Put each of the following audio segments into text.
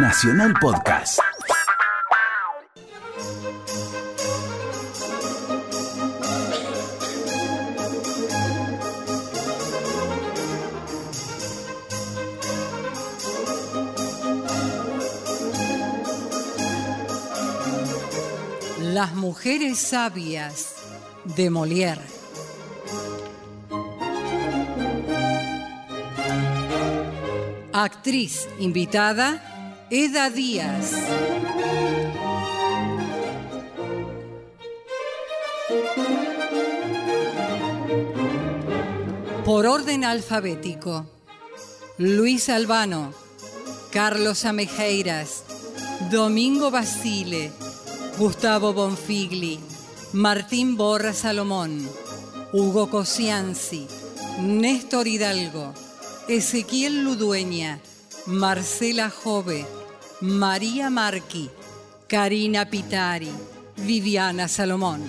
Nacional Podcast. Las mujeres sabias de Molière. Actriz invitada, Eda Díaz. Por orden alfabético. Luis Albano, Carlos Amejeiras, Domingo Basile, Gustavo Bonfigli, Martín Borra Salomón, Hugo Cosianzi, Néstor Hidalgo, Ezequiel Ludueña, Marcela Jove, María Marqui, Karina Pitari, Viviana Salomón.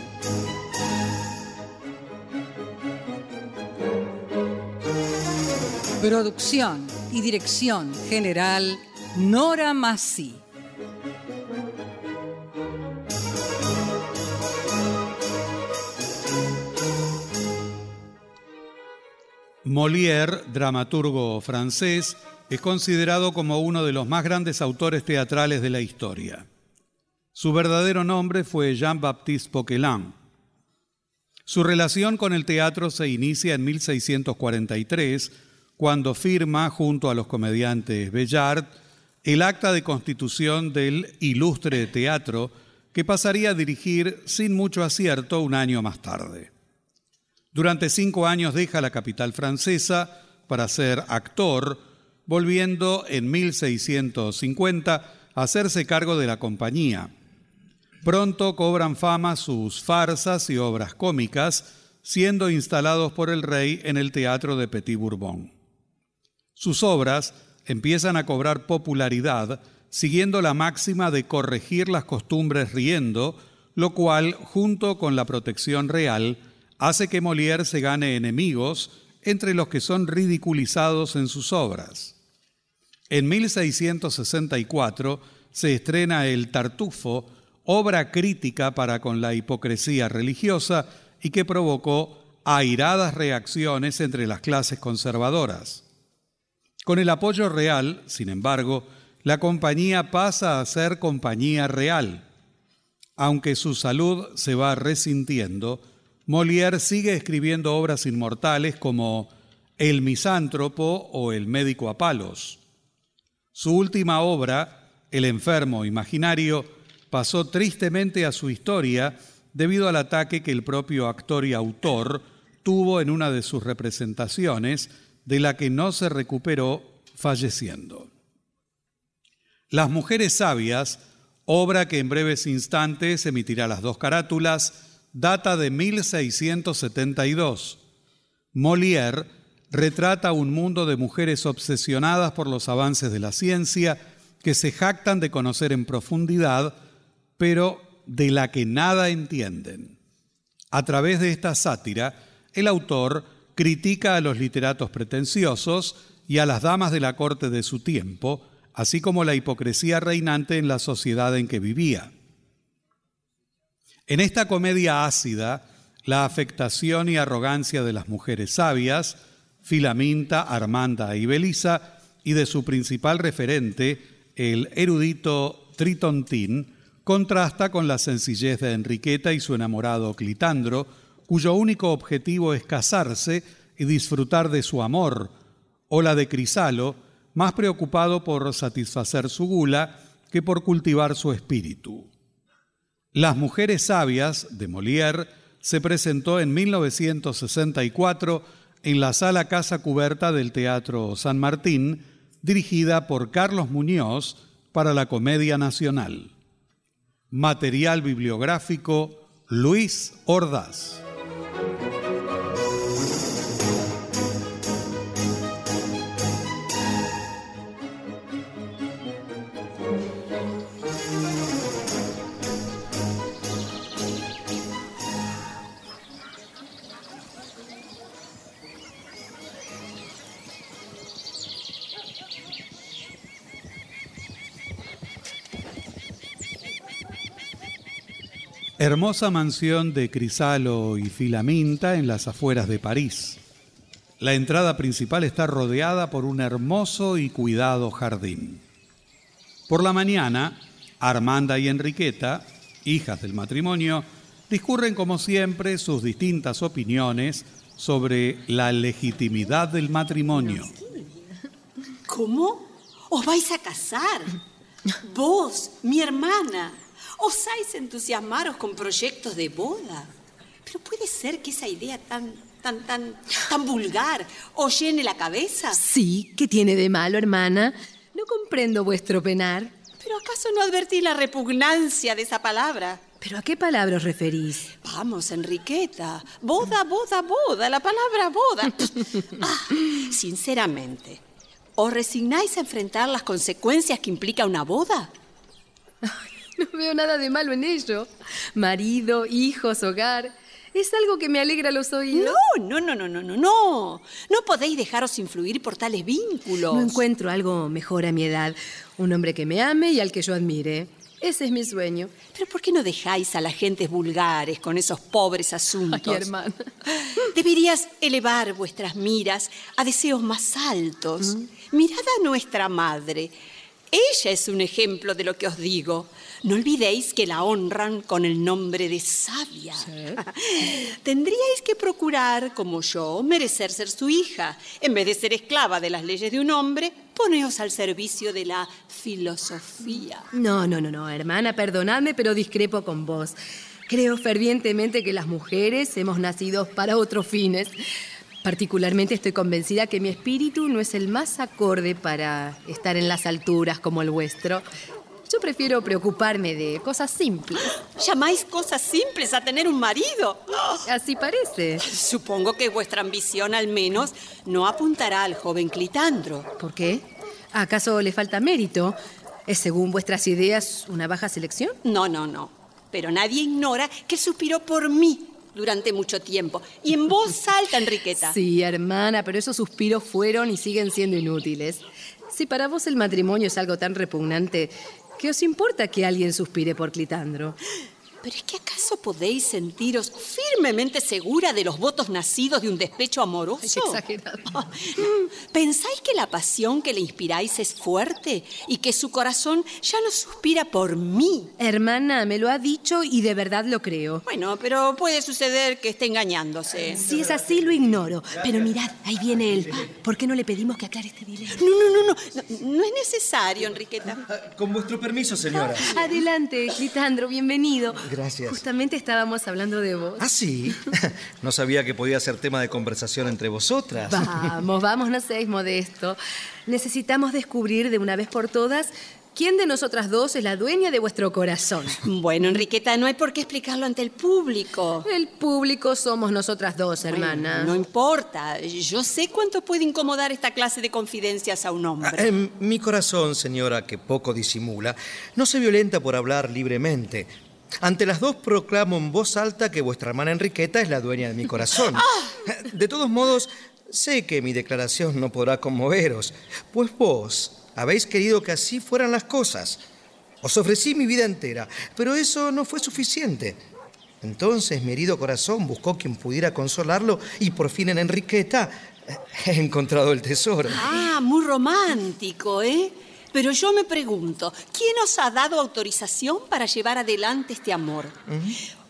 Producción y dirección general Nora Massi. Molière, dramaturgo francés, es considerado como uno de los más grandes autores teatrales de la historia. Su verdadero nombre fue Jean-Baptiste Poquelin. Su relación con el teatro se inicia en 1643, cuando firma, junto a los comediantes Bellard, el acta de constitución del ilustre teatro que pasaría a dirigir sin mucho acierto un año más tarde. Durante cinco años deja la capital francesa para ser actor, volviendo en 1650 a hacerse cargo de la compañía. Pronto cobran fama sus farsas y obras cómicas, siendo instalados por el rey en el Teatro de Petit Bourbon. Sus obras empiezan a cobrar popularidad siguiendo la máxima de corregir las costumbres riendo, lo cual, junto con la protección real, hace que Molière se gane enemigos entre los que son ridiculizados en sus obras. En 1664 se estrena El Tartufo, obra crítica para con la hipocresía religiosa y que provocó airadas reacciones entre las clases conservadoras. Con el apoyo real, sin embargo, la compañía pasa a ser compañía real. Aunque su salud se va resintiendo, Molière sigue escribiendo obras inmortales como El misántropo o El médico a palos. Su última obra, El enfermo imaginario, pasó tristemente a su historia debido al ataque que el propio actor y autor tuvo en una de sus representaciones, de la que no se recuperó falleciendo. Las Mujeres Sabias, obra que en breves instantes emitirá las dos carátulas, data de 1672. Molière retrata un mundo de mujeres obsesionadas por los avances de la ciencia que se jactan de conocer en profundidad, pero de la que nada entienden. A través de esta sátira, el autor critica a los literatos pretenciosos y a las damas de la corte de su tiempo, así como la hipocresía reinante en la sociedad en que vivía. En esta comedia ácida, la afectación y arrogancia de las mujeres sabias, Filaminta, Armanda y Belisa, y de su principal referente, el erudito Tritontín, contrasta con la sencillez de Enriqueta y su enamorado Clitandro, cuyo único objetivo es casarse y disfrutar de su amor, o la de Crisalo, más preocupado por satisfacer su gula que por cultivar su espíritu. Las Mujeres Sabias de Molière se presentó en 1964 en la sala Casa Cubierta del Teatro San Martín, dirigida por Carlos Muñoz para la Comedia Nacional. Material bibliográfico Luis Ordaz. Hermosa mansión de crisalo y filaminta en las afueras de París. La entrada principal está rodeada por un hermoso y cuidado jardín. Por la mañana, Armanda y Enriqueta, hijas del matrimonio, discurren como siempre sus distintas opiniones sobre la legitimidad del matrimonio. ¿Cómo? ¿Os vais a casar? Vos, mi hermana, ¿osáis entusiasmaros con proyectos de boda? Pero puede ser que esa idea tan, tan, tan, tan vulgar os llene la cabeza. Sí, ¿qué tiene de malo, hermana? No comprendo vuestro penar. ¿Pero acaso no advertí la repugnancia de esa palabra? ¿Pero a qué palabra os referís? Vamos, Enriqueta. Boda, boda, boda. La palabra boda. Ah, sinceramente, ¿os resignáis a enfrentar las consecuencias que implica una boda? No veo nada de malo en ello. Marido, hijos, hogar. Es algo que me alegra los oídos. No, no, no, no, no, no, no. No podéis dejaros influir por tales vínculos. No encuentro algo mejor a mi edad. Un hombre que me ame y al que yo admire. Ese es mi sueño. Pero ¿por qué no dejáis a las gentes vulgares con esos pobres asuntos? Ay, hermana. Deberías elevar vuestras miras a deseos más altos. Mirad a nuestra madre. Ella es un ejemplo de lo que os digo. No olvidéis que la honran con el nombre de sabia. Tendríais que procurar, como yo, merecer ser su hija. En vez de ser esclava de las leyes de un hombre, poneos al servicio de la filosofía. No, no, no, no, hermana, perdonadme, pero discrepo con vos. Creo fervientemente que las mujeres hemos nacido para otros fines. Particularmente estoy convencida que mi espíritu no es el más acorde para estar en las alturas como el vuestro. Yo prefiero preocuparme de cosas simples. ¿Llamáis cosas simples a tener un marido? Así parece. Supongo que vuestra ambición al menos no apuntará al joven Clitandro. ¿Por qué? ¿Acaso le falta mérito? ¿Es según vuestras ideas una baja selección? No, no, no. Pero nadie ignora que suspiró por mí durante mucho tiempo. Y en voz alta, Enriqueta. Sí, hermana, pero esos suspiros fueron y siguen siendo inútiles. Si para vos el matrimonio es algo tan repugnante, ¿qué os importa que alguien suspire por Clitandro? Pero es que acaso podéis sentiros firmemente segura de los votos nacidos de un despecho amoroso. Ay, exagerado. ¿Pensáis que la pasión que le inspiráis es fuerte y que su corazón ya no suspira por mí? Hermana, me lo ha dicho y de verdad lo creo. Bueno, pero puede suceder que esté engañándose. Si es así, lo ignoro. Pero mirad, ahí viene él. ¿Por qué no le pedimos que aclare este dilema? No, no, no, no, no, es necesario, Enriqueta. Con vuestro permiso, señora. Adelante, Clitandro, bienvenido. Gracias. Justamente estábamos hablando de vos. ¿Ah, sí? No sabía que podía ser tema de conversación entre vosotras. Vamos, vamos, no seáis modesto. Necesitamos descubrir de una vez por todas quién de nosotras dos es la dueña de vuestro corazón. Bueno, Enriqueta, no hay por qué explicarlo ante el público. El público somos nosotras dos, hermana. No importa. Yo sé cuánto puede incomodar esta clase de confidencias a un hombre. Ah, mi corazón, señora, que poco disimula, no se violenta por hablar libremente. Ante las dos proclamo en voz alta que vuestra hermana Enriqueta es la dueña de mi corazón. De todos modos, sé que mi declaración no podrá conmoveros, pues vos habéis querido que así fueran las cosas. Os ofrecí mi vida entera, pero eso no fue suficiente. Entonces mi herido corazón buscó quien pudiera consolarlo y por fin en Enriqueta he encontrado el tesoro. Ah, muy romántico, ¿eh? Pero yo me pregunto, ¿quién os ha dado autorización para llevar adelante este amor?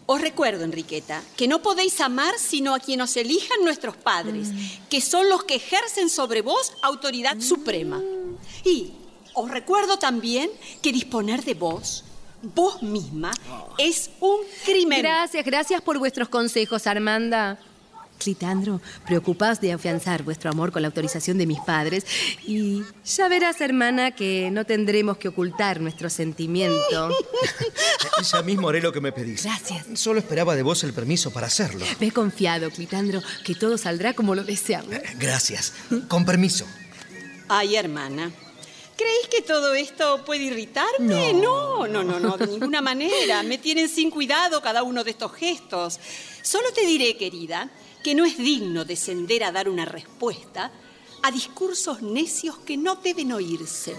Os recuerdo, Enriqueta, que no podéis amar sino a quien os elijan nuestros padres, que son los que ejercen sobre vos autoridad suprema. Y os recuerdo también que disponer de vos, vos misma, es un crimen. Gracias, gracias por vuestros consejos, Armanda. Clitandro, preocupaos de afianzar vuestro amor con la autorización de mis padres y ya verás, hermana, que no tendremos que ocultar nuestro sentimiento. Ya mismo haré lo que me pedís. Gracias. Solo esperaba de vos el permiso para hacerlo. Ve confiado, Clitandro, que todo saldrá como lo deseamos. Gracias. Con permiso. Ay, hermana. ¿Creéis que todo esto puede irritarme? No. no, no, no, de ninguna manera. Me tienen sin cuidado cada uno de estos gestos. Solo te diré, querida, que no es digno descender a dar una respuesta a discursos necios que no deben oírse.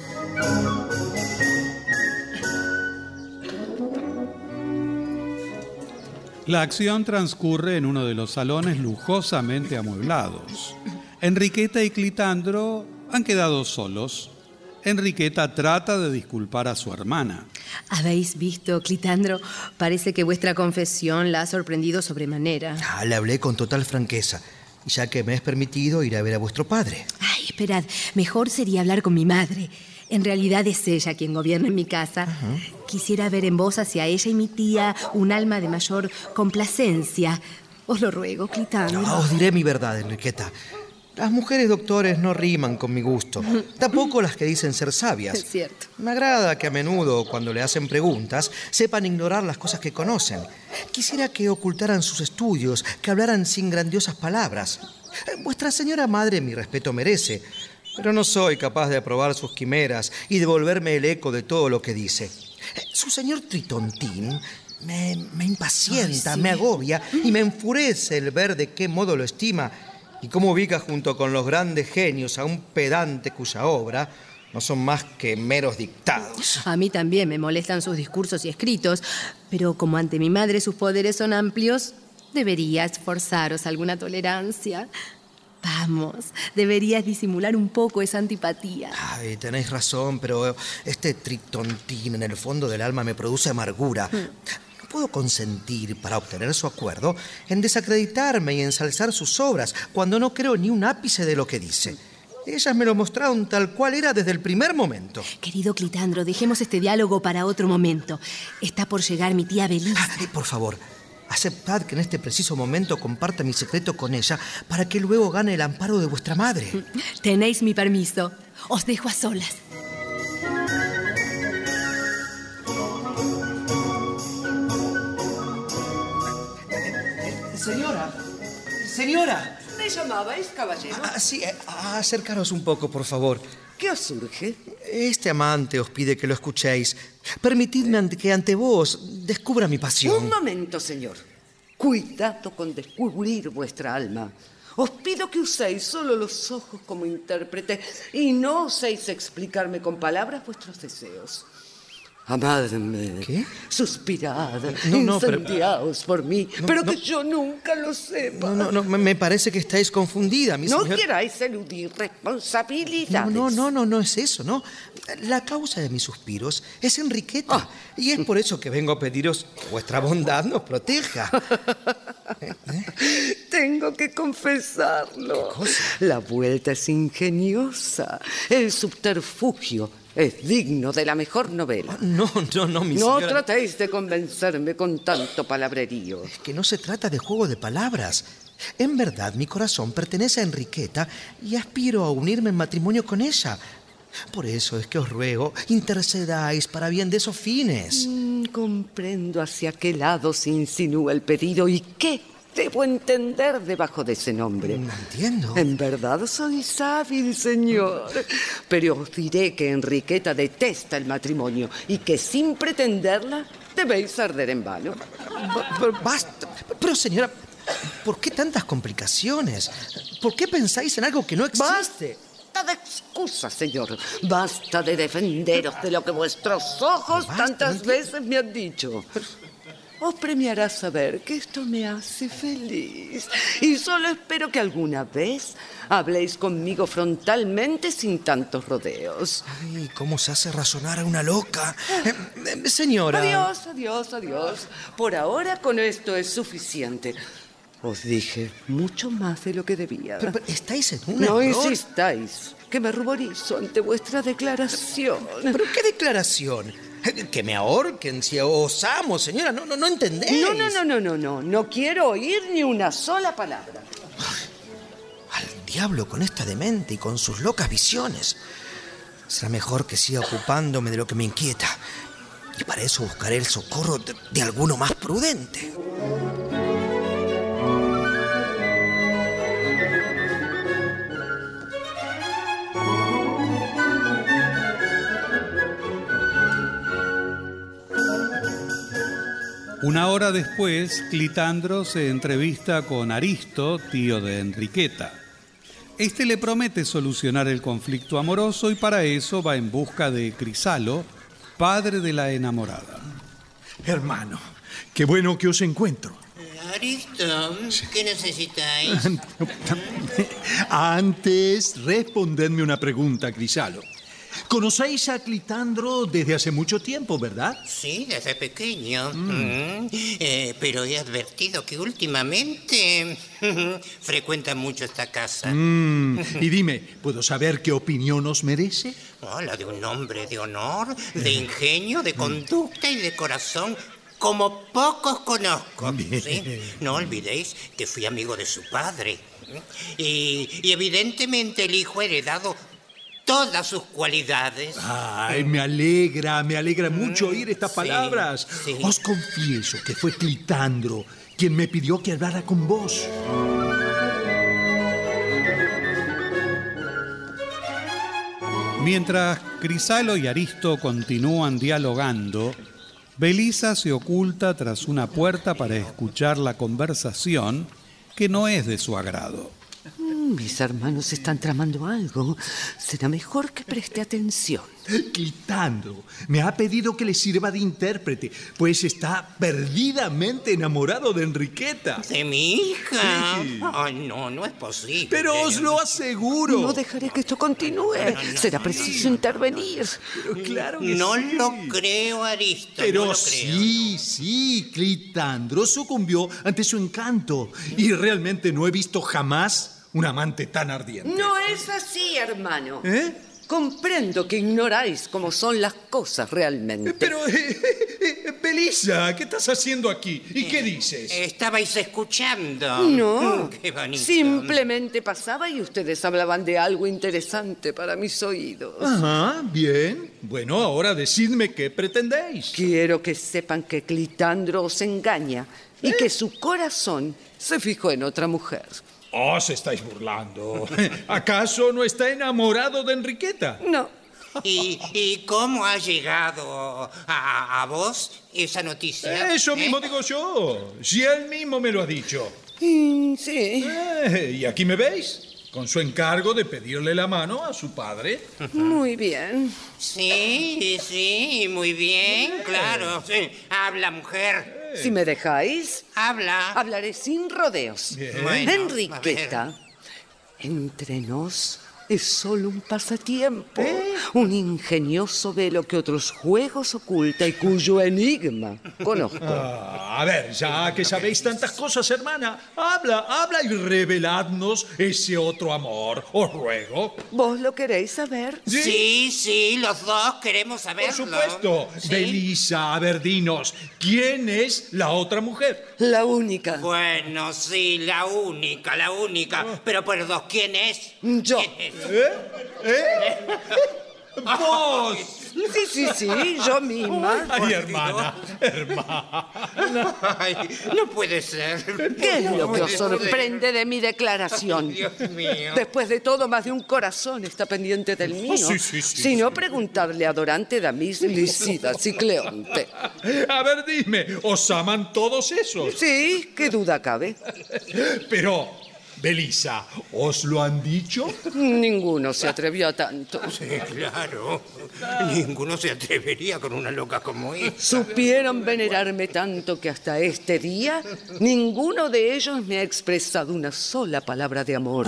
La acción transcurre en uno de los salones lujosamente amueblados. Enriqueta y Clitandro han quedado solos. Enriqueta trata de disculpar a su hermana. ¿Habéis visto, Clitandro? Parece que vuestra confesión la ha sorprendido sobremanera. Ah, le hablé con total franqueza, ya que me es permitido ir a ver a vuestro padre. Ay, esperad, mejor sería hablar con mi madre. En realidad es ella quien gobierna en mi casa. Quisiera ver en vos hacia ella y mi tía un alma de mayor complacencia. Os lo ruego, Clitandro. No, os diré mi verdad, Enriqueta. Las mujeres doctores no riman con mi gusto. Tampoco las que dicen ser sabias. Es cierto. Me agrada que a menudo, cuando le hacen preguntas, sepan ignorar las cosas que conocen. Quisiera que ocultaran sus estudios, que hablaran sin grandiosas palabras. Eh, Vuestra señora madre mi respeto merece, pero no soy capaz de aprobar sus quimeras y devolverme el eco de todo lo que dice. Eh, Su señor Tritontín me, me impacienta, me agobia y me enfurece el ver de qué modo lo estima y cómo ubica junto con los grandes genios a un pedante cuya obra no son más que meros dictados. A mí también me molestan sus discursos y escritos, pero como ante mi madre sus poderes son amplios, debería esforzaros alguna tolerancia. Vamos, deberías disimular un poco esa antipatía. Ay, tenéis razón, pero este tritontín en el fondo del alma me produce amargura. No puedo consentir, para obtener su acuerdo, en desacreditarme y ensalzar sus obras, cuando no creo ni un ápice de lo que dice. Ellas me lo mostraron tal cual era desde el primer momento. Querido Clitandro, dejemos este diálogo para otro momento. Está por llegar mi tía Belisa. Ay, por favor, aceptad que en este preciso momento comparta mi secreto con ella para que luego gane el amparo de vuestra madre. Tenéis mi permiso. Os dejo a solas. Señora, señora. ¿Me llamabais, caballero? Ah, sí, eh, acercaros un poco, por favor. ¿Qué os surge? Este amante os pide que lo escuchéis. Permitidme ante- que ante vos descubra mi pasión. Un momento, señor. Cuidado con descubrir vuestra alma. Os pido que uséis solo los ojos como intérprete y no oséis explicarme con palabras vuestros deseos. Amadme. ¿Qué? Suspirad. No, no, pero- incendiaos por mí. No, pero que yo nunca lo sepa. No, no, no, me- parece que estáis confundida, mi No señor. queráis eludir responsabilidades. no, no, no, no es eso, ¿no? La causa de mis suspiros es Enriqueta. Ah. Y es por eso que vengo a pediros que vuestra bondad nos proteja. Tengo que confesarlo. La vuelta es ingeniosa. El subterfugio es digno de la mejor novela. No, no, no, mi No señora. tratéis de convencerme con tanto palabrerío. Es que no se trata de juego de palabras. En verdad, mi corazón pertenece a Enriqueta y aspiro a unirme en matrimonio con ella. Por eso es que os ruego, intercedáis para bien de esos fines. Mm, comprendo hacia qué lado se insinúa el pedido y qué debo entender debajo de ese nombre. No entiendo. En verdad sois hábil, señor. Pero os diré que Enriqueta detesta el matrimonio y que sin pretenderla debéis arder en vano. Pero basta. Pero señora, ¿por qué tantas complicaciones? ¿Por qué pensáis en algo que no existe? Basta de excusas, señor. Basta de defenderos de lo que vuestros ojos Basta, tantas no veces me han dicho. Os premiará saber que esto me hace feliz. Y solo espero que alguna vez habléis conmigo frontalmente sin tantos rodeos. Ay, ¿cómo se hace razonar a una loca? Eh, eh, señora. Adiós, adiós, adiós. Por ahora con esto es suficiente. Os dije mucho más de lo que debía. Pero, pero, estáis en un no insistáis, que me ruborizo ante vuestra declaración. ¿Pero qué declaración? Que me ahorquen si osamos, señora. No, no, no entendéis. No, no, no, no, no, no. No quiero oír ni una sola palabra. Al diablo con esta demente y con sus locas visiones. Será mejor que siga ocupándome de lo que me inquieta. Y para eso buscaré el socorro de, de alguno más prudente. Una hora después, Clitandro se entrevista con Aristo, tío de Enriqueta. Este le promete solucionar el conflicto amoroso y para eso va en busca de Crisalo, padre de la enamorada. Hermano, qué bueno que os encuentro. Aristo, ¿qué necesitáis? Antes, respondedme una pregunta, Crisalo. ¿Conocéis a Clitandro desde hace mucho tiempo, verdad? Sí, desde pequeño. Mm. Eh, pero he advertido que últimamente frecuenta mucho esta casa. Mm, Y dime, ¿puedo saber qué opinión os merece? Oh, la de un hombre de honor, de ingenio, de conducta y de corazón, como pocos conozco. ¿sí? No olvidéis que fui amigo de su padre. Y, y evidentemente el hijo heredado todas sus cualidades. Ay, me alegra, me alegra mucho oír estas sí, palabras. sí. Os confieso que fue Clitandro quien me pidió que hablara con vos. Mientras Crisalo y Aristo continúan dialogando, Belisa se oculta tras una puerta para escuchar la conversación que no es de su agrado. Mis hermanos están tramando algo. Será mejor que preste atención. Clitandro me ha pedido que le sirva de intérprete, pues está perdidamente enamorado de Enriqueta. ¿De mi hija? Sí. Ay, no, no es posible. Pero os lo aseguro. No dejaré que esto continúe. Será preciso intervenir. Pero claro que No sí. lo creo, Aristo. Pero no lo creo. sí, sí, Clitandro sucumbió ante su encanto. Y realmente no he visto jamás un amante tan ardiente. No es así, hermano. ¿Eh? Comprendo que ignoráis cómo son las cosas realmente. Pero, eh, eh, Belisa, ¿qué estás haciendo aquí? ¿Y qué dices? Estabais escuchando. No, Mm, Qué bonito. simplemente pasaba y ustedes hablaban de algo interesante para mis oídos. Ajá, bien. Bueno, ahora decidme qué pretendéis. Quiero que sepan que Clitandro os engaña y que su corazón se fijó en otra mujer. Os estáis burlando. ¿Acaso no está enamorado de Enriqueta? No, ¿Y, y cómo ha llegado a, a vos esa noticia? Eso ¿Eh? mismo digo yo. Si él mismo me lo ha dicho. Mm, sí. Eh, y aquí me veis, con su encargo de pedirle la mano a su padre. Muy bien. Sí, sí, muy bien, claro. Sí. Habla, mujer. Si me dejáis, Habla. hablaré sin rodeos. Bueno, Enriqueta, entre nos es solo un pasatiempo, un ingenioso velo que otros juegos oculta y cuyo enigma conozco. Ah, a ver, ya que sabéis tantas cosas, hermana, habla, habla y reveladnos ese otro amor, os ruego. ¿Vos lo queréis saber? Sí, sí, los dos queremos Por saberlo. supuesto. Sí. Belisa, a ver, dinos, ¿quién es la otra mujer? La única. Bueno, sí, la única, la única. Pero por dos, ¿quién es? Yo. ¿Quién es? ¿Eh? ¿Eh? ¡Vos! Sí, sí, sí, yo misma. Ay, hermana, hermana. Ay, no puede ser. ¿Qué es lo que No os sorprende de mi declaración? Ay, Dios mío. Después de todo, más de un corazón está pendiente del mío. sí, sí, sí, si no, preguntadle a Dorante, Damis, Licidas y Cleonte. A ver, dime, ¿os aman todos esos? Sí, qué duda cabe. Pero, Belisa, ¿os lo han dicho? Ninguno se atrevió a tanto. Sí, claro. Ninguno se atrevería con una loca como esa. Supieron venerarme tanto que hasta este día ninguno de ellos me ha expresado una sola palabra de amor.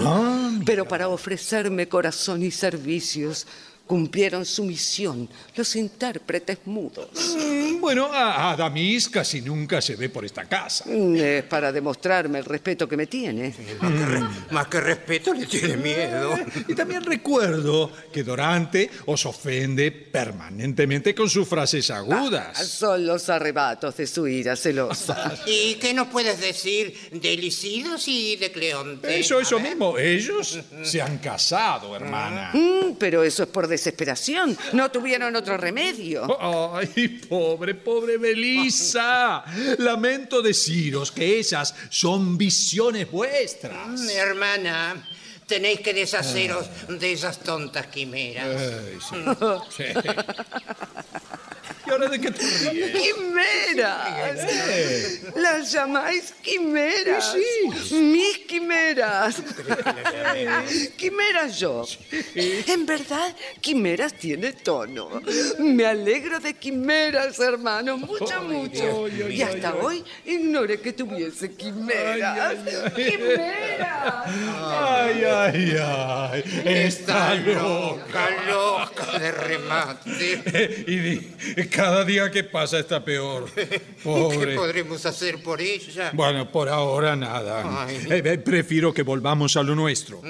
Pero para ofrecerme corazón y servicios, cumplieron su misión los intérpretes mudos. Mm, Bueno, a, a Damis casi nunca se ve por esta casa. Es para demostrarme el respeto que me tiene. Más que, re- más que respeto, le tiene miedo. Y también recuerdo que Dorante os ofende permanentemente con sus frases agudas. Son los arrebatos de su ira celosa. ¿Y qué nos puedes decir de Licidos y de Cleonte? Eso, eso mismo. Ellos se han casado, hermana. Mm, pero eso es por desesperación. No tuvieron otro remedio. Ay, pobre, pobre Belisa. Lamento deciros que esas son visiones vuestras. Mi hermana, tenéis que deshaceros de esas tontas quimeras. Ay, sí, sí. Y ahora Ahora, ¿de qué te ríes? ¡Quimeras! Las llamáis quimeras. Mis quimeras. Quimeras yo. En verdad, quimeras tiene tono. Me alegro de quimeras, hermano. Mucho, mucho. Y hasta hoy ignoré que tuviese quimeras. ¡Quimeras! Ay, ay, ay. Está loca. Loca, loca de remate. Y di, cada día que pasa está peor. ¿Qué Pobre. podremos hacer por ella? Bueno, por ahora nada. Eh, eh, prefiero que volvamos a lo nuestro.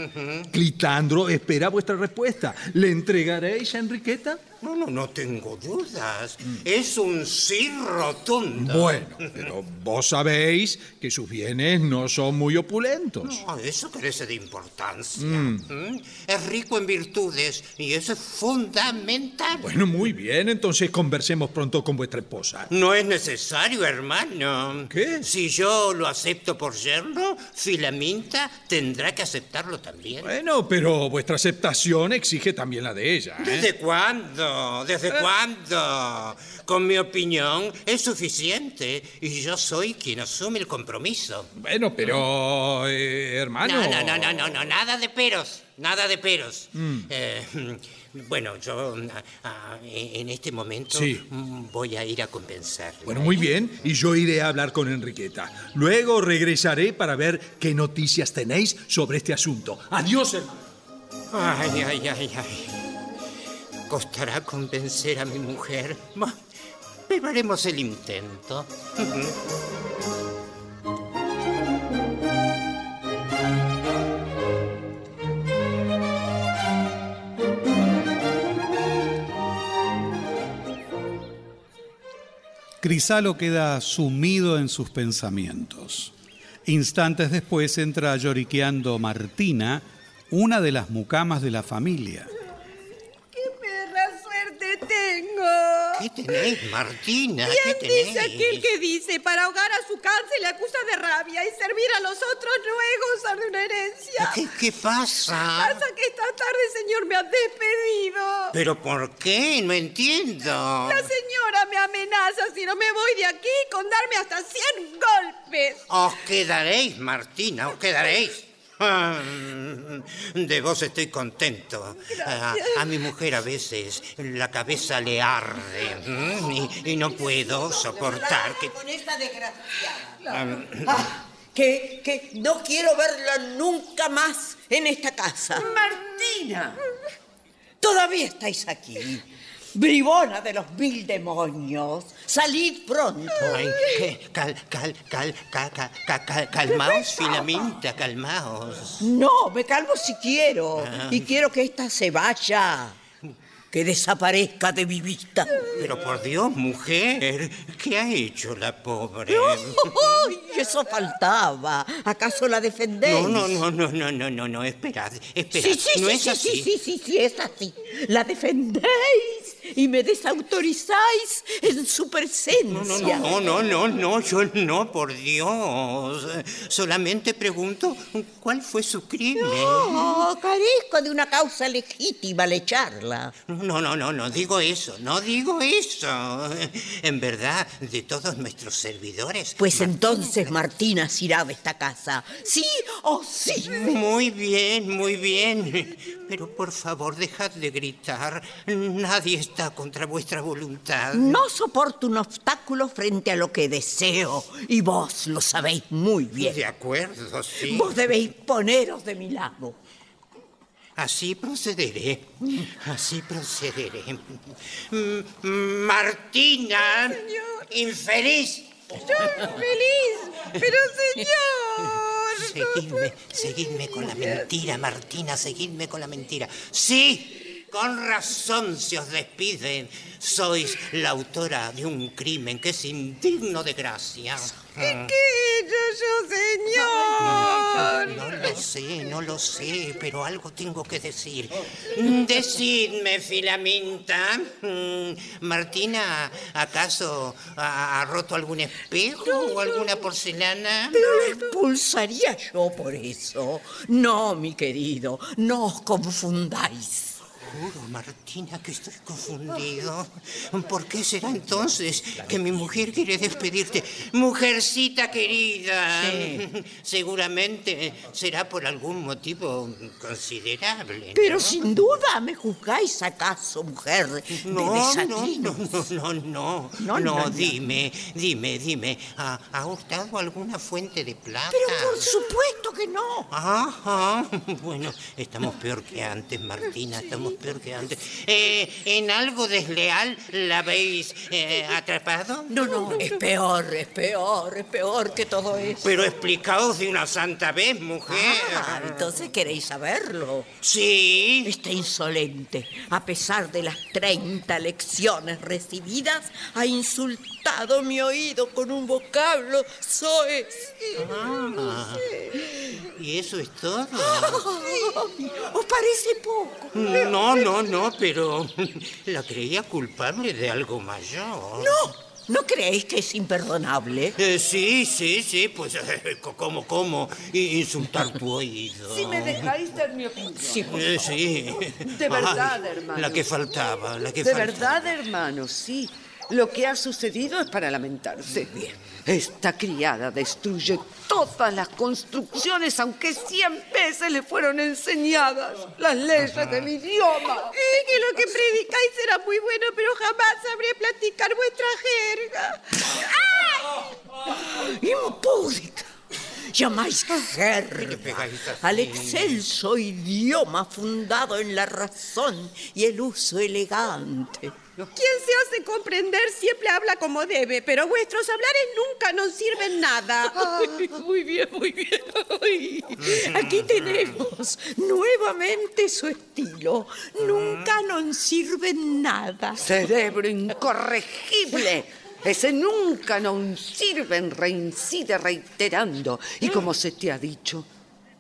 Clitandro espera vuestra respuesta. ¿Le entregaréis a Enriqueta? No, no, no tengo dudas. Es un sí rotundo. Bueno, pero vos sabéis que sus bienes no son muy opulentos. No, eso carece de importancia. ¿Mm? Es rico en virtudes y eso es fundamental. Bueno, muy bien, entonces conversemos pronto con vuestra esposa. No es necesario, hermano. ¿Qué? Si yo lo acepto por yerno, Filaminta tendrá que aceptarlo también. Bueno, pero vuestra aceptación exige también la de ella. ¿eh? ¿Desde cuándo? ¿Desde cuándo? Con mi opinión es suficiente y yo soy quien asume el compromiso. Bueno, pero, eh, hermano. No, no, no, no, no, no, nada de peros, nada de peros. Eh, bueno, yo ah, ah, en este momento Sí. mm, voy a ir a compensar. Bueno, muy bien, y yo iré a hablar con Enriqueta. Luego regresaré para ver qué noticias tenéis sobre este asunto. Adiós, hermano. Ay, ay, ay, ay. Costará convencer a mi mujer. Pero haremos el intento. Crisalo queda sumido en sus pensamientos. Instantes después entra lloriqueando Martina, una de las mucamas de la familia. ¡Qué perra suerte tengo! ¿Qué tenéis, Martina? ¿Quién ¿Qué dice tenéis? aquel que dice para ahogar a su cáncer le acusa de rabia y servir a los otros no es gozar de una herencia? ¿Qué, qué pasa? Pasa que esta tarde, señor, me ha despedido. ¿Pero por qué? No entiendo. La señora me amenaza si no me voy de aquí con darme hasta 100 golpes. Os quedaréis, Martina, os quedaréis. De vos estoy contento. A, a mi mujer a veces la cabeza le arde y, y no puedo soportar que... con esta desgraciada. Ah, que, que no quiero verla nunca más en esta casa. Martina. Todavía estáis aquí. Bribona de los mil demonios. Salid pronto. Ay, cal, cal, cal, cal, cal, cal- cal- calmaos, Filaminta, calmaos. No, me calmo si quiero. Y quiero que esta se vaya. Que desaparezca de mi vista. Pero por Dios, mujer, ¿qué ha hecho la pobre? ¡Ay, eso faltaba! ¿Acaso la defendéis? No, no, no, no, no, no, no, no, esperad, esperad. Sí, sí, no sí, es sí, así. sí, sí, sí, sí, es así. La defendéis y me desautorizáis en su No, presencia. no, no, no, no, yo no, por Dios. Solamente pregunto cuál fue su crimen. Oh, carezco de una causa legítima al echarla. No, no, no, no digo eso, no digo eso. En verdad, de todos nuestros servidores. Pues entonces Martina irá de esta casa. ¿Sí o sí? Muy bien, muy bien. Pero por favor, dejad de gritar. Nadie está contra vuestra voluntad. No soporto un obstáculo frente a lo que deseo. Y vos lo sabéis muy bien. De acuerdo, sí. Vos debéis poneros de mi lado. Así procederé. Así procederé. Martina, infeliz. Yo feliz, pero señor. Seguidme, seguidme con la mentira, Martina, seguidme con la mentira. Sí, con razón se os despiden. Sois la autora de un crimen que es indigno de gracia. ¿Qué he yo, señor? No lo sé, no lo sé, pero algo tengo que decir. Decidme, Filaminta. mm, ¿Martina acaso ha, ha roto algún espejo o alguna porcelana? Pero la expulsaría yo por eso. No, mi querido, no os confundáis. Juro, Martina, que estoy confundido. ¿Por qué será entonces que mi mujer quiere despedirte? Mujercita querida. Seguramente será por algún motivo considerable. ¿no? Pero sin duda, ¿me juzgáis acaso, mujer? no, no, no, no, No, no, no, no. dime, dime, dime, ¿ha, ha hurtado alguna fuente de plata? Pero por supuesto que no. Ajá, bueno, estamos peor que antes, Martina, estamos peor que antes. Eh, ¿En algo desleal la habéis eh, atrapado? No, no, es peor, es peor, es peor que todo eso. Pero explicaos de una santa vez, mujer. Ah, entonces queréis saberlo. Sí. Este insolente, a pesar de las 30 lecciones recibidas, ha insultado mi oído con un vocablo soez. Ah, ¿Y eso es todo? ¿Os parece poco? No, no, no, pero la creía culpable de algo mayor. No, ¿no creéis que es imperdonable? Eh, sí, sí, sí, pues, eh, ¿cómo, cómo? Insultar tu oído. Si me dejáis dar mi opinión. Eh, sí. De verdad, Ay, hermano. La que faltaba, la que De faltaba. verdad, hermano, sí. Lo que ha sucedido es para lamentarse. Esta criada destruye todas las construcciones, aunque cien veces le fueron enseñadas las leyes del idioma. Eh, que lo que predicáis será muy bueno, pero jamás sabré platicar vuestra jerga. ¡Impúdica! Llamáis jerga pegáis así? al excelso idioma fundado en la razón y el uso elegante. Quien se hace comprender siempre habla como debe, pero vuestros hablares nunca nos sirven nada. muy bien, muy bien. Ay, Aquí tenemos nuevamente su estilo. Nunca nos sirve nada. Cerebro incorregible. Ese nunca nos sirven, reincide reiterando. Y como se te ha dicho,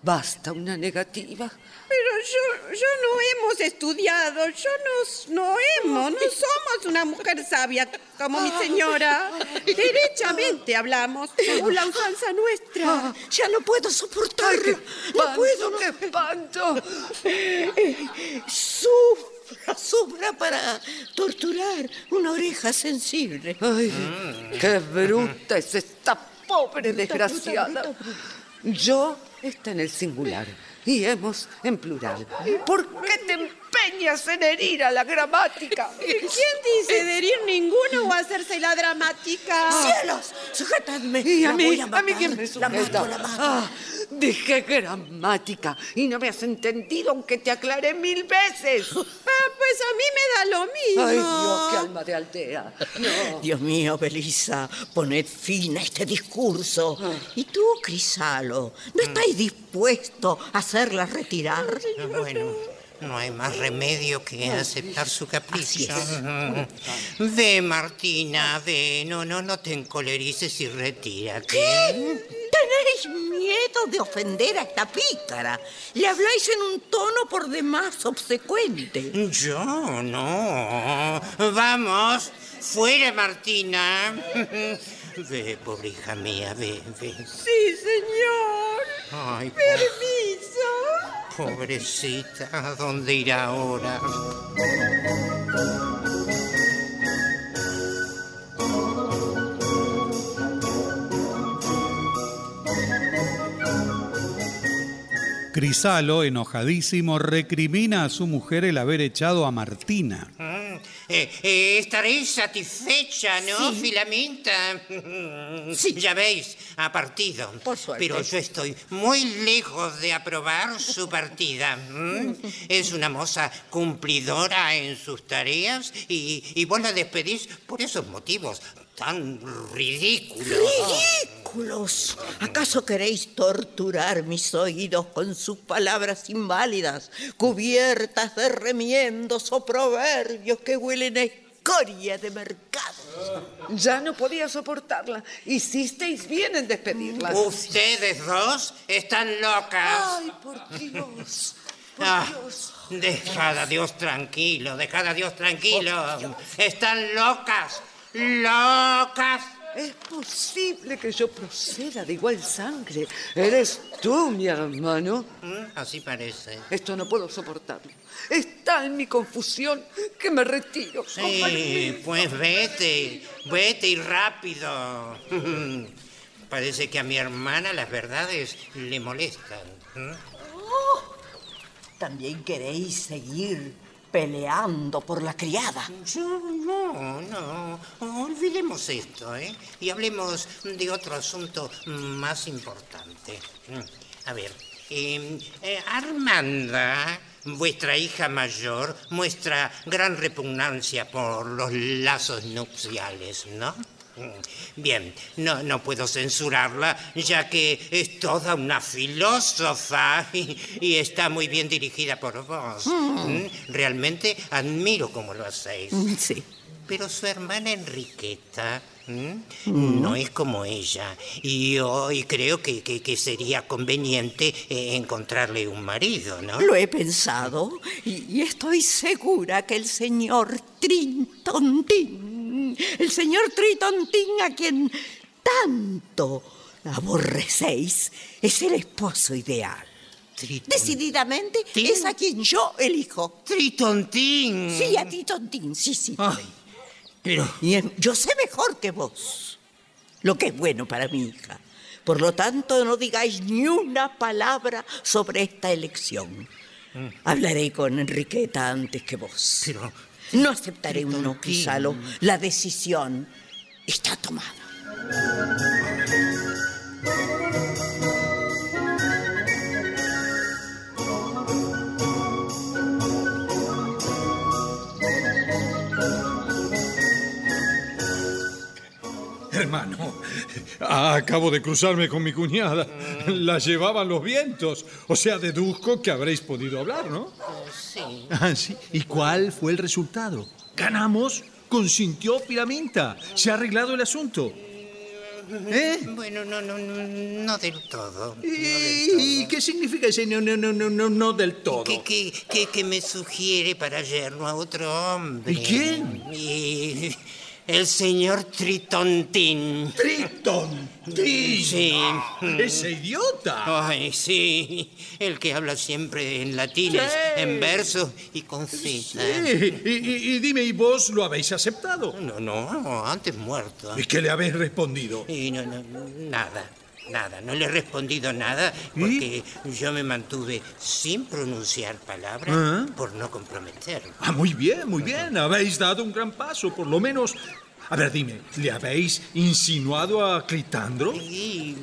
basta una negativa. Pero yo, yo no hemos estudiado, yo no, no hemos, no somos una mujer sabia como mi señora. Derechamente hablamos, según la usanza nuestra. Ah, ya no puedo soportarlo. No puedo. ¡Qué espanto! Sufra, sufra para torturar una oreja sensible. Ay, qué bruta es esta pobre desgraciada. Yo está en el singular y hemos en plural. ¿Por qué te empeñas en herir a la gramática? ¿Quién dice de herir ninguno o hacerse la dramática? ¡Cielos! ¡Sujetadme! Y a La mí, a a mí quién me La sujeta. mato, la mato. Ah, dije gramática y no me has entendido aunque te aclaré mil veces. Ah, pues a mí me da lo mismo. Ay, Dios, qué alma de aldea. No. Dios mío, Belisa, poned fin a este discurso. ¿Y tú, Crisalo, no estáis dispuesto a hacerla retirar? Bueno, no hay más remedio que aceptar su capricho. Ve, Martina, ve. No, no, no te encolerices y retírate. Tenéis miedo de ofender a esta pícara. Le habláis en un tono por demás obsecuente. Yo no. Vamos, fuera, Martina. Ve, pobre hija mía, ve, ve. Sí, señor. Ay, Permiso. Pobrecita, ¿a dónde irá ahora? Crisalo, enojadísimo, recrimina a su mujer el haber echado a Martina. Mm, eh, eh, estaréis satisfecha, ¿no, Filamenta? Ya veis, ha partido. Por suerte. Pero yo estoy muy lejos de aprobar su partida. ¿m? Es una moza cumplidora en sus tareas y, y vos la despedís por esos motivos tan ridículos. ¡Ridículos! ¿Acaso queréis torturar mis oídos con sus palabras inválidas, cubiertas de remiendos o proverbios que huelen a escoria de mercado? Ya no podía soportarla. Hicisteis bien en despedirla. Ustedes dos están locas. Ay, por Dios. Por Ah, Dios. dejad a Dios tranquilo, dejad a Dios tranquilo. Están locas, locas. ¿Es posible que yo proceda de igual sangre? ¿Eres tú, mi hermano? Mm, Así parece. Esto no puedo soportarlo. Está en mi confusión que me retiro. Sí, pues vete, vete y rápido. Parece que a mi hermana las verdades le molestan. ¿Mm? También queréis seguir peleando por la criada. Yo no, no. Olvidemos esto, ¿eh? Y hablemos de otro asunto más importante. Mm, A ver, eh, eh, Armanda, vuestra hija mayor, muestra gran repugnancia por los lazos nupciales, ¿no? Mm, Bien, no, no puedo censurarla, ya que es toda una filósofa y, y está muy bien dirigida por vos. Mm, Realmente admiro cómo lo hacéis. Sí. Pero su hermana Enriqueta no es como ella. Y hoy creo que, que- que sería conveniente eh, encontrarle un marido, ¿no? Lo he pensado y, y estoy segura que el señor El señor Trintontín a quien tanto aborrecéis, es el esposo ideal. Triton- Decididamente ¿Tin? es a quien yo elijo. Tritontín. Sí, a Trintontín, sí, sí. Ah, pero yo sé mejor que vos lo que es bueno para mi hija. Por lo tanto, no digáis ni una palabra sobre esta elección. Hablaré con Enriqueta antes que vos. Pero- no aceptaré un no. Gonzalo. La decisión está tomada. Hermano, acabo de cruzarme con mi cuñada. La llevaban los vientos. O sea, deduzco que habréis podido hablar, ¿no? sí. Ah, sí. ¿Y cuál fue el resultado? ¿Ganamos? ¿Consintió Piraminta? ¿Se ha arreglado el asunto? ¿Eh? Bueno, no, no, no, no del todo. no del ¿Y, todo. qué significa ese no, no, no, no, no, no del todo? ¿Qué, qué, qué- qué me sugiere para yerno a otro hombre? ¿Y quién? Y el señor Tritontín. Triton. Sí. Ese idiota. Ay, sí, el que habla siempre en latines, Sí. en verso y con Z. Sí, y, y- y dime, ¿y vos lo habéis aceptado? No, no, antes muerto. ¿Y qué le habéis respondido? Y no, no, nada, nada, no le he respondido nada porque yo me mantuve sin pronunciar palabras Ah. por no comprometerlo. Ah, muy bien, muy bien. Habéis dado un gran paso, por lo menos. A ver, dime, ¿le habéis insinuado a Clitandro? Y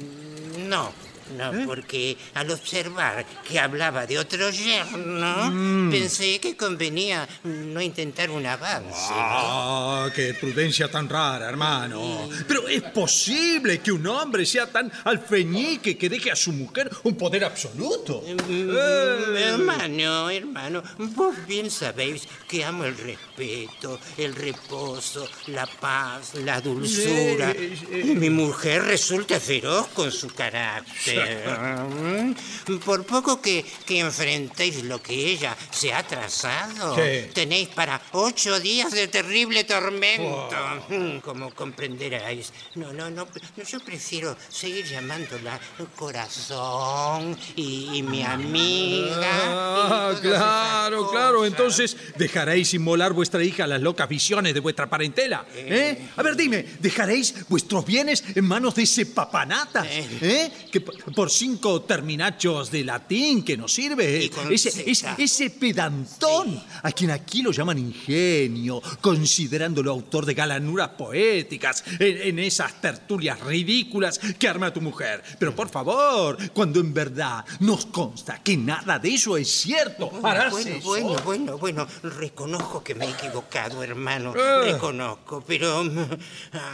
no, no, ¿Eh? porque al observar que hablaba de otro yerno, Mm. pensé que convenía no intentar un avance. ¿no? Ah, qué prudencia tan rara, hermano. Pero es posible que un hombre sea tan alfeñique que deje a su mujer un poder absoluto. Mm, Eh. Hermano, hermano, vos bien sabéis que amo el respeto, el reposo, la paz, la dulzura. Eh, mi mujer resulta feroz con su carácter. Por poco que, que enfrentéis lo que ella se ha trazado, Sí. tenéis para ocho días de terrible tormento. Como comprenderáis. No, no, no, yo prefiero seguir llamándola corazón y, y mi amiga. Ah, y todas claro, claro. Entonces, ¿dejaréis inmolar vuestra hija a las locas visiones de vuestra parentela? ¿Eh? A ver, dime, ¿dejaréis vuestros bienes en manos de ese papanata? ¿Eh? Que p- por cinco terminachos de latín que nos sirve. Ese, ese, ese pedantón, a quien aquí lo llaman ingenio, considerándolo autor de galanuras poéticas en, en esas tertulias ridículas que arma tu mujer. Pero por favor, cuando en verdad nos consta que nada de eso es cierto, Bueno, eso. bueno, bueno, bueno, reconozco que me he equivocado, hermano, Eh. reconozco, pero mm,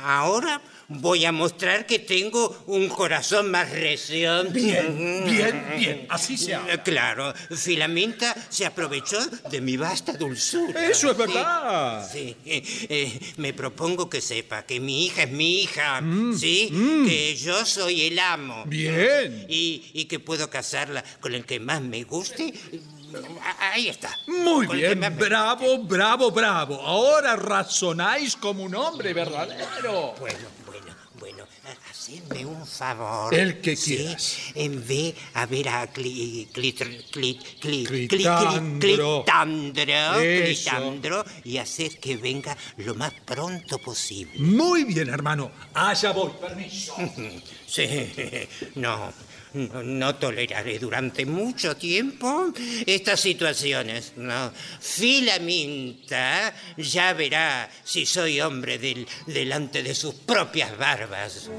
ahora voy a mostrar que tengo un corazón más recio. Bien, bien, bien, así se habla. Claro, Filaminta se aprovechó de mi vasta dulzura. Eso es verdad. Sí, eh, eh, me propongo que sepa que mi hija es mi hija, ¿sí? Que yo soy el amo. Mm, Bien. Y, y que puedo casarla con el que más me guste. Ahí está. Muy Con bien, me- bravo, bravo, bravo. Ahora razonáis como un hombre verdadero. Bueno, bueno, Hacerme un favor. El que ¿sí? quieras. En vez a ver a Cli, Cli- Cli- Cli- Cli- Cli- Clitandro. Clitandro. Clitandro, y hacer que venga lo más pronto posible. Muy bien, hermano. Allá voy, permiso. Sí, no, no, toleraré durante mucho tiempo estas situaciones. No. Filaminta ya verá si soy hombre del- delante de sus propias barbas.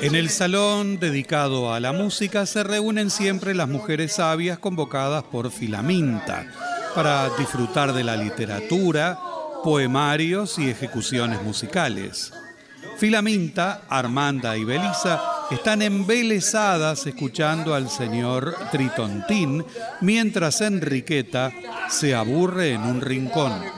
En el salón dedicado a la música se reúnen siempre las mujeres sabias convocadas por Filaminta para disfrutar de la literatura, poemarios y ejecuciones musicales. Filaminta, Armanda y Belisa están embelesadas escuchando al señor Tritontín mientras Enriqueta se aburre en un rincón.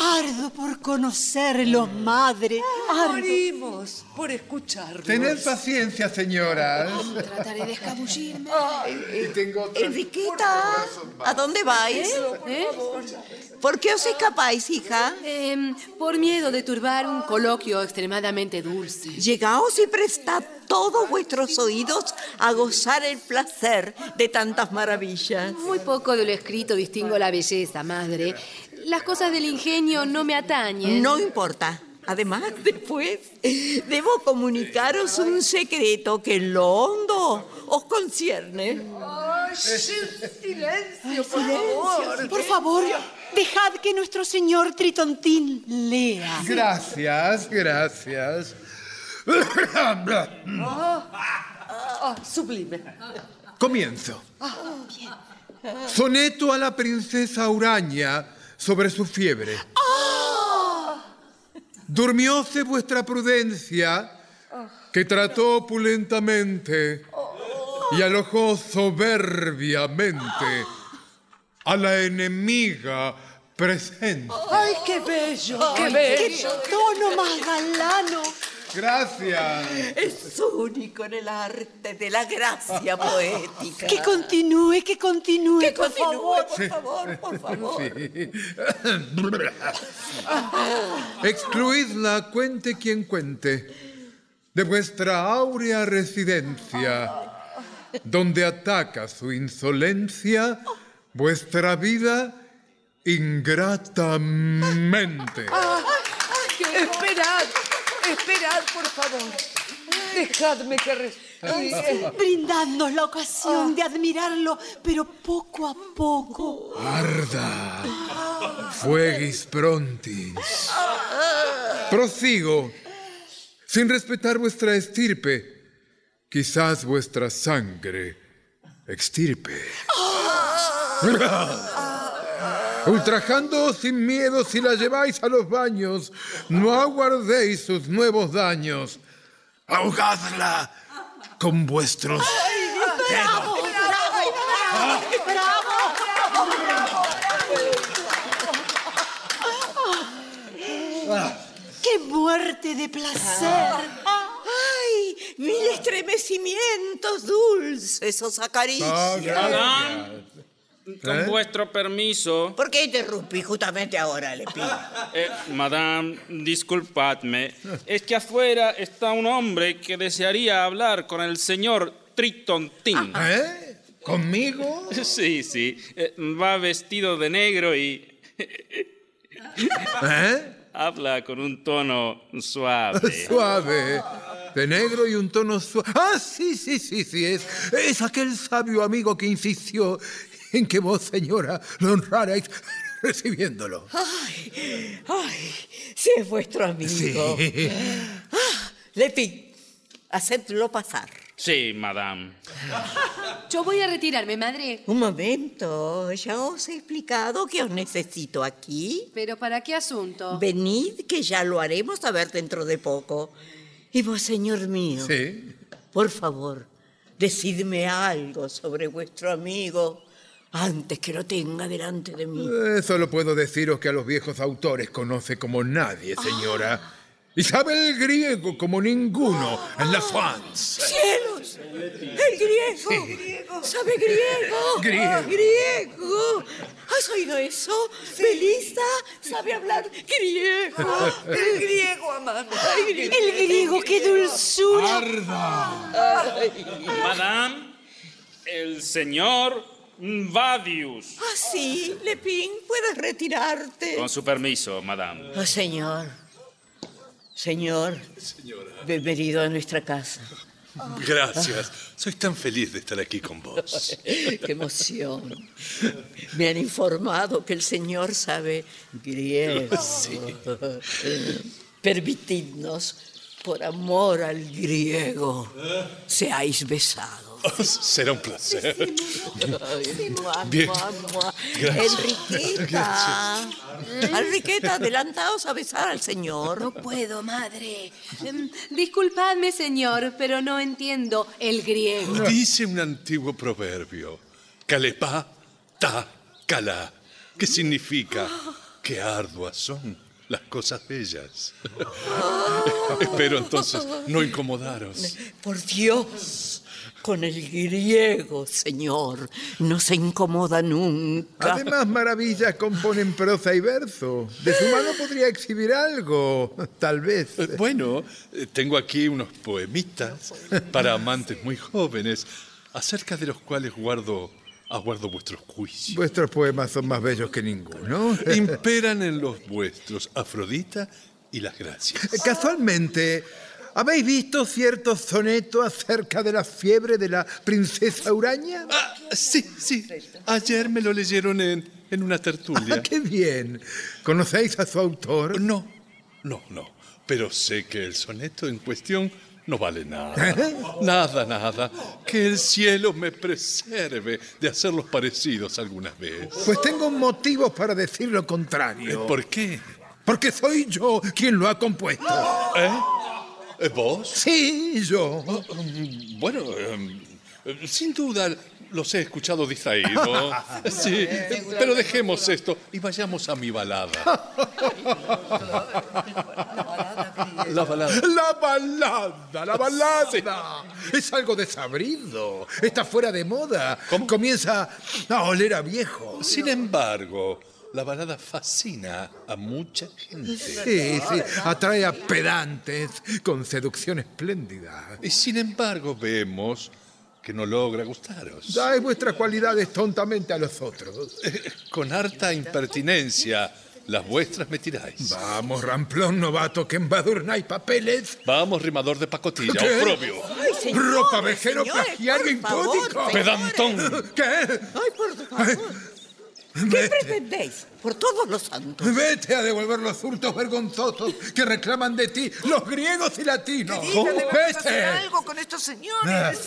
Ardo por conocerlos, madre. Ardo. Morimos por escucharlos. Tened paciencia, señoras. Trataré de escabullirme. Y tengo otra- Enriqueta, ¿a dónde vais? ¿Por qué os escapáis, hija? Em, por miedo de turbar un coloquio extremadamente dulce. Llegaos y prestad todos vuestros oídos a gozar el placer de tantas maravillas. Muy poco de lo escrito distingo la belleza, madre. Las cosas del ingenio no me atañen. No importa. Además, después debo comunicaros un secreto que en lo hondo os concierne. Silencio, por favor. Por favor, dejad que nuestro señor Tritontín lea. Gracias, gracias. Ah, sublime. Comienzo. Soneto a la princesa Uraña sobre su fiebre. Durmióse vuestra prudencia, que trató opulentamente y alojó soberbiamente a la enemiga presente. ¡Ay, qué bello! ¡Qué ¡Qué bello! tono más galano! Gracias. Es único en el arte de la gracia poética. Que continúe, que continúe, Que por continúe, favor. por favor, por favor. Sí. Excluidla, cuente quien cuente, de vuestra áurea residencia, donde ataca su insolencia vuestra vida ingratamente. Esperad, esperad, por favor. Dejadme que respire. Brindadnos la ocasión de admirarlo, pero poco a poco. Arda, fuegis prontis. Prosigo, sin respetar vuestra estirpe, quizás vuestra sangre extirpe. Ultrajando sin miedo si la lleváis a los baños, no aguardéis sus nuevos daños. Ahogadla con vuestros dedos. ¡Qué muerte de placer! ¡Ay! Mil estremecimientos dulces os acaricio. Madame, con ¿Eh? vuestro permiso. ¿Por qué interrumpí justamente ahora, le pido? Eh, madame, disculpadme. Es que afuera está un hombre que desearía hablar con el señor Tritontín. ¿Eh? ¿Conmigo? Sí, sí. Eh, va vestido de negro y ¿Eh? habla con un tono suave. Suave. De negro y un tono suave. Ah, sí, sí, sí, sí. Es, es aquel sabio amigo que insistió en que vos, señora, lo honrarais recibiéndolo. Ay, ay, si es vuestro amigo. Sí. Ah, Lepi, hacedlo pasar. Sí, madame. Yo voy a retirarme, madre. Un momento, ya os he explicado que os necesito aquí. ¿Pero para qué asunto? Venid, que ya lo haremos saber dentro de poco. Y vos, señor mío, Sí. por favor, decidme algo sobre vuestro amigo. Antes que lo tenga delante de mí. Eh, solo puedo deciros que a los viejos autores conoce como nadie, señora. Y sabe el griego como ninguno en la France. ¡Cielos! ¡El griego! ¿Sabe griego? Griego. ¡Griego! ¿Has oído eso? Belisa sabe hablar griego. El griego, amante. El griego, qué dulzura. Madame, el señor Vadius. Ah, sí, Lepín, puedes retirarte. Con su permiso, madame. Oh, señor. Señor. Bienvenido a nuestra casa. Gracias. Soy tan feliz de estar aquí con vos. Qué emoción. Me han informado que el señor sabe griego. Sí. Permitidnos, por amor al griego, seáis besados. Será un placer. Bien. Gracias. Enriqueta. Enriqueta, adelantaos a besar al señor. No puedo, madre. Em, Disculpadme, señor, pero no entiendo el griego. Dice un antiguo proverbio, Calepa ta cala, que significa que arduas son las cosas bellas. Espero entonces no incomodaros. Por Dios, con el griego, señor, no se incomoda nunca. Además, maravillas componen prosa y verso. De su mano podría exhibir algo, tal vez. Eh, Bueno, eh, tengo aquí unos poemitas para amantes muy jóvenes, acerca de los cuales guardo, aguardo vuestros juicios. Vuestros poemas son más bellos que ninguno. Imperan en los vuestros Afrodita y las gracias. Casualmente, ¿habéis visto cierto soneto acerca de la fiebre de la princesa Uraña? Ah, sí, sí. Ayer me lo leyeron en, en una tertulia. Ah, ¡Qué bien! ¿Conocéis a su autor? No, no, no. Pero sé que el soneto en cuestión no vale nada. ¿Eh? Nada, nada. Que el cielo me preserve de hacerlos parecidos algunas veces. Pues tengo motivos para decir lo contrario. ¿Por qué? Porque soy yo quien lo ha compuesto. ¿Eh? ¿Eh, ¿Vos? Sí, yo. Mm, Bueno, em, eh, sin duda los he escuchado distraídos. Sí, pero dejemos esto y vayamos a mi balada. La balada. La balada, la balada. Es algo desabrido. Está fuera de moda. Comienza a oler a viejo. Sin embargo, la balada fascina a mucha gente. Sí, sí. Atrae a pedantes con seducción espléndida. Y sin embargo vemos que no logra gustaros. Dais vuestras cualidades tontamente a los otros. Con harta impertinencia, las vuestras me tiráis. Vamos, ramplón novato, que embadurnáis papeles. Vamos, rimador de pacotilla, ¿Qué? oprobio. Ay, señor, Ropa vejero, plagiario, impúdico. Pedantón. ¿Qué? Ay, por favor. ¿Qué Vete. pretendéis? Por todos los santos. Vete a devolver los hurtos vergonzosos que reclaman de ti los griegos y latinos. Hacer Vete. algo con estos señores.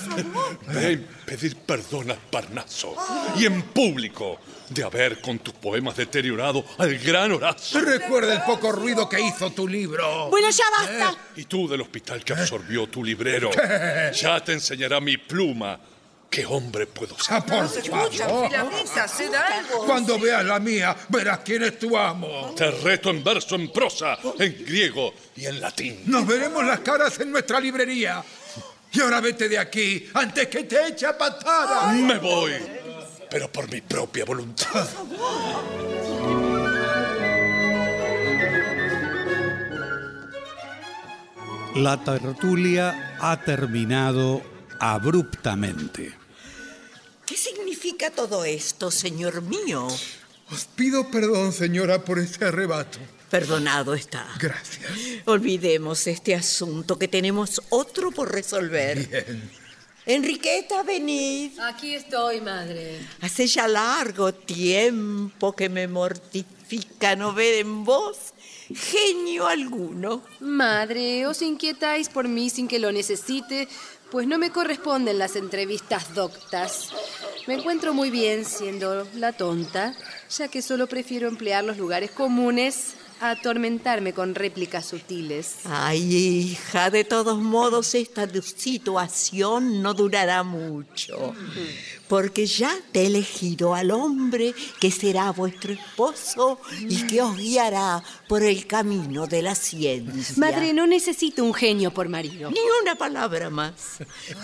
Ven pedir perdón al Parnaso y en público de haber con tus poemas deteriorado al gran Horacio. Recuerda el poco ruido que hizo tu libro. Bueno, ya basta. Y tú del hospital que absorbió tu librero. Ya te enseñará mi pluma qué hombre puedo ser. Ah, por favor. Cuando veas la mía, verás quién es tu amo. Te reto en verso, en prosa, en griego y en latín. Nos veremos las caras en nuestra librería. Y ahora vete de aquí antes que te eche a patadas. Me voy, pero por mi propia voluntad. La tertulia ha terminado abruptamente. ¿Qué significa todo esto, señor mío? Os pido perdón, señora, por este arrebato. Perdonado está. Gracias. Olvidemos este asunto que tenemos otro por resolver. Bien. Enriqueta, venid. Aquí estoy, madre. Hace ya largo tiempo que me mortifica no ver en vos genio alguno. Madre, os inquietáis por mí sin que lo necesite, pues no me corresponden las entrevistas doctas. Me encuentro muy bien siendo la tonta, ya que solo prefiero emplear los lugares comunes atormentarme con réplicas sutiles. Ay, hija, de todos modos esta situación no durará mucho, porque ya te he elegido al hombre que será vuestro esposo y que os guiará por el camino de la ciencia. Madre, no necesito un genio por marido. Ni una palabra más.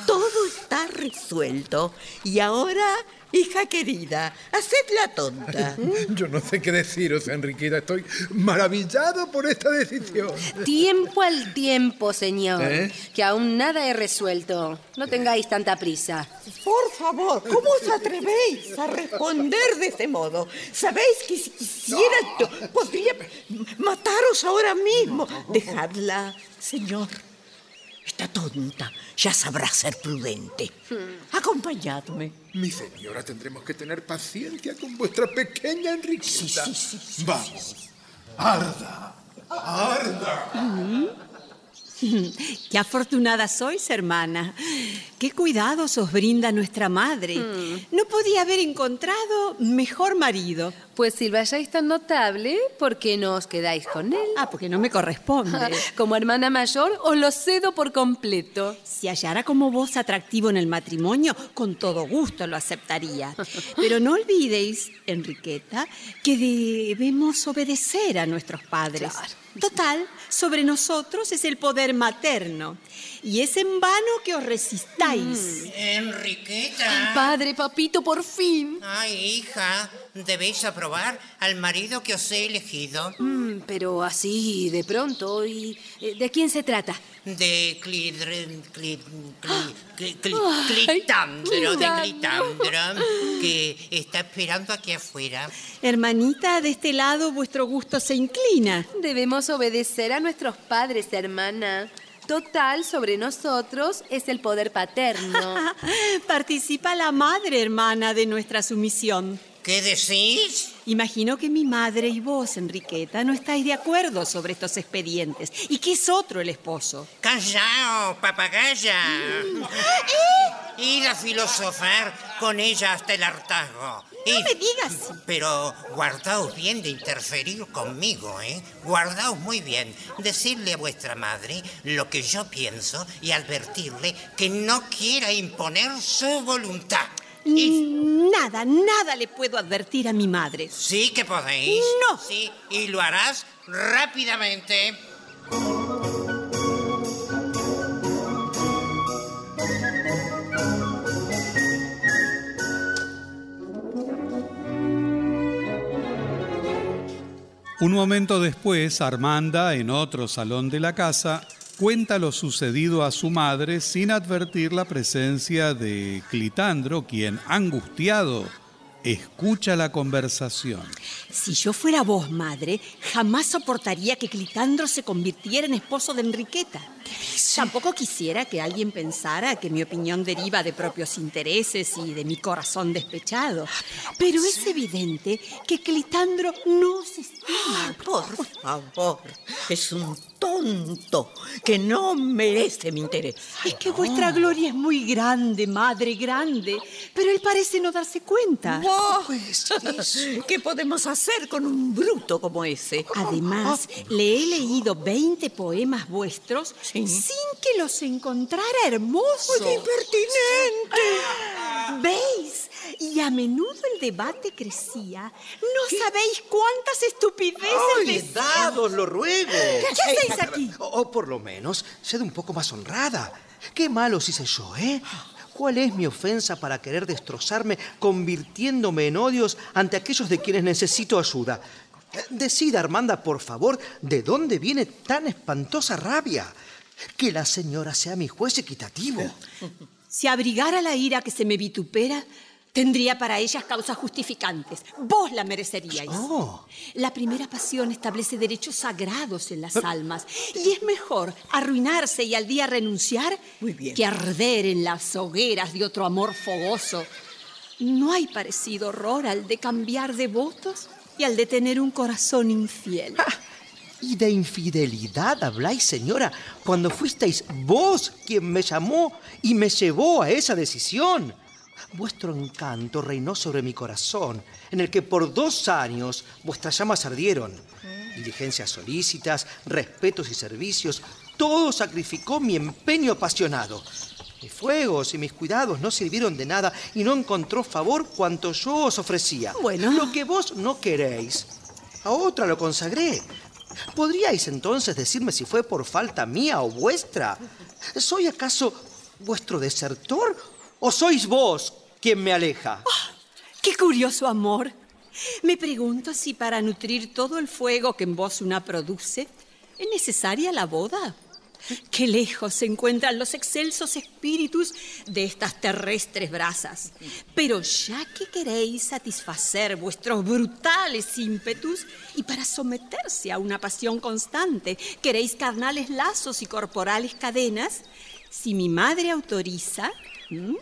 Todo está resuelto. Y ahora, hija querida, haced la tonta. Yo no sé qué deciros, Enriquita. Estoy maravillado por esta decisión. Tiempo al tiempo, señor. ¿Eh? Que aún nada he resuelto. No tengáis tanta prisa. Por favor, ¿cómo os atrevéis a responder de ese modo? Sabéis que si quisiera podría mataros ahora mismo. Dejadla, señor. Está tonta. Ya sabrá ser prudente. Acompañadme. Mi señora, tendremos que tener paciencia con vuestra pequeña Enriqueta. Sí, sí, sí, sí, Vamos. Arda. Arda. Qué afortunada sois, hermana. Qué cuidados os brinda nuestra madre. No podía haber encontrado mejor marido. Pues si lo halláis tan notable, ¿por qué no os quedáis con él? Ah, porque no me corresponde. Como hermana mayor, os lo cedo por completo. Si hallara como vos atractivo en el matrimonio, con todo gusto lo aceptaría. Pero no olvidéis, Enriqueta, que debemos obedecer a nuestros padres. Total, sobre nosotros es el poder materno. Y es en vano que os resistáis. Enriqueta. Padre, papito, por fin. Ay, hija, debéis aprobar al marido que os he elegido. Mm, pero así, de pronto. ¿Y eh, de quién se trata? De Clidre, Cli- Cli- Cli- Cli- Ay, Clitandro, de Clitandro, que está esperando aquí afuera. Hermanita, de este lado vuestro gusto se inclina. Debemos obedecer a nuestros padres, hermana. Total, sobre nosotros es el poder paterno. Participa la madre, hermana, de nuestra sumisión. ¿Qué decís? Imagino que mi madre y vos, Enriqueta, no estáis de acuerdo sobre estos expedientes y que es otro el esposo. Callaos, papagaya. Id a filosofar con ella hasta el hartazgo. No me digas. Pero guardaos bien de interferir conmigo, ¿eh? Guardaos muy bien. Decirle a vuestra madre lo que yo pienso y advertirle que no quiera imponer su voluntad. Mm, Nada, nada le puedo advertir a mi madre. Sí que podéis. No. Sí, y lo harás rápidamente. Un momento después, Armanda, en otro salón de la casa, cuenta lo sucedido a su madre sin advertir la presencia de Clitandro, quien, angustiado, escucha la conversación. Si yo fuera vos, madre, jamás soportaría que Clitandro se convirtiera en esposo de Enriqueta. Tampoco quisiera que alguien pensara que mi opinión deriva de propios intereses y de mi corazón despechado. Pero es evidente que Clitandro no se. Por favor, es un tonto que no merece mi interés. Es que vuestra gloria es muy grande, madre grande, pero él parece no darse cuenta. ¿Qué podemos hacer con un bruto como ese? Además, le he leído 20 poemas vuestros sin que los encontrara hermosos. ¡Qué impertinente! ¿Veis? Y a menudo el debate crecía. No sabéis cuántas estupideces ¡Ay, dados, lo ruego! ¿Qué hacéis aquí? O, o por lo menos, sed un poco más honrada. ¿Qué malos hice yo, eh? ¿Cuál es mi ofensa para querer destrozarme convirtiéndome en odios ante aquellos de quienes necesito ayuda? Eh, Decida, Armanda, por favor, ¿de dónde viene tan espantosa rabia? Que la señora sea mi juez equitativo. Si abrigara la ira que se me vitupera, tendría para ellas causas justificantes. Vos la mereceríais. Oh. La primera pasión establece derechos sagrados en las almas y es mejor arruinarse y al día renunciar que arder en las hogueras de otro amor fogoso. No hay parecido horror al de cambiar de votos y al de tener un corazón infiel. ¿Y de infidelidad habláis, señora, cuando fuisteis vos quien me llamó y me llevó a esa decisión? Vuestro encanto reinó sobre mi corazón, en el que por dos años vuestras llamas ardieron. Diligencias solícitas, respetos y servicios, todo sacrificó mi empeño apasionado. Mis fuegos y mis cuidados no sirvieron de nada y no encontró favor cuanto yo os ofrecía. Bueno. Lo que vos no queréis, a otra lo consagré. ¿Podríais entonces decirme si fue por falta mía o vuestra? ¿Soy acaso vuestro desertor o sois vos quien me aleja? ¡Qué curioso amor! Me pregunto si para nutrir todo el fuego que en vos una produce, ¿es necesaria la boda? Qué lejos se encuentran los excelsos espíritus de estas terrestres brasas. Pero ya que queréis satisfacer vuestros brutales ímpetus y para someterse a una pasión constante, queréis carnales lazos y corporales cadenas, si mi madre autoriza, ¿m?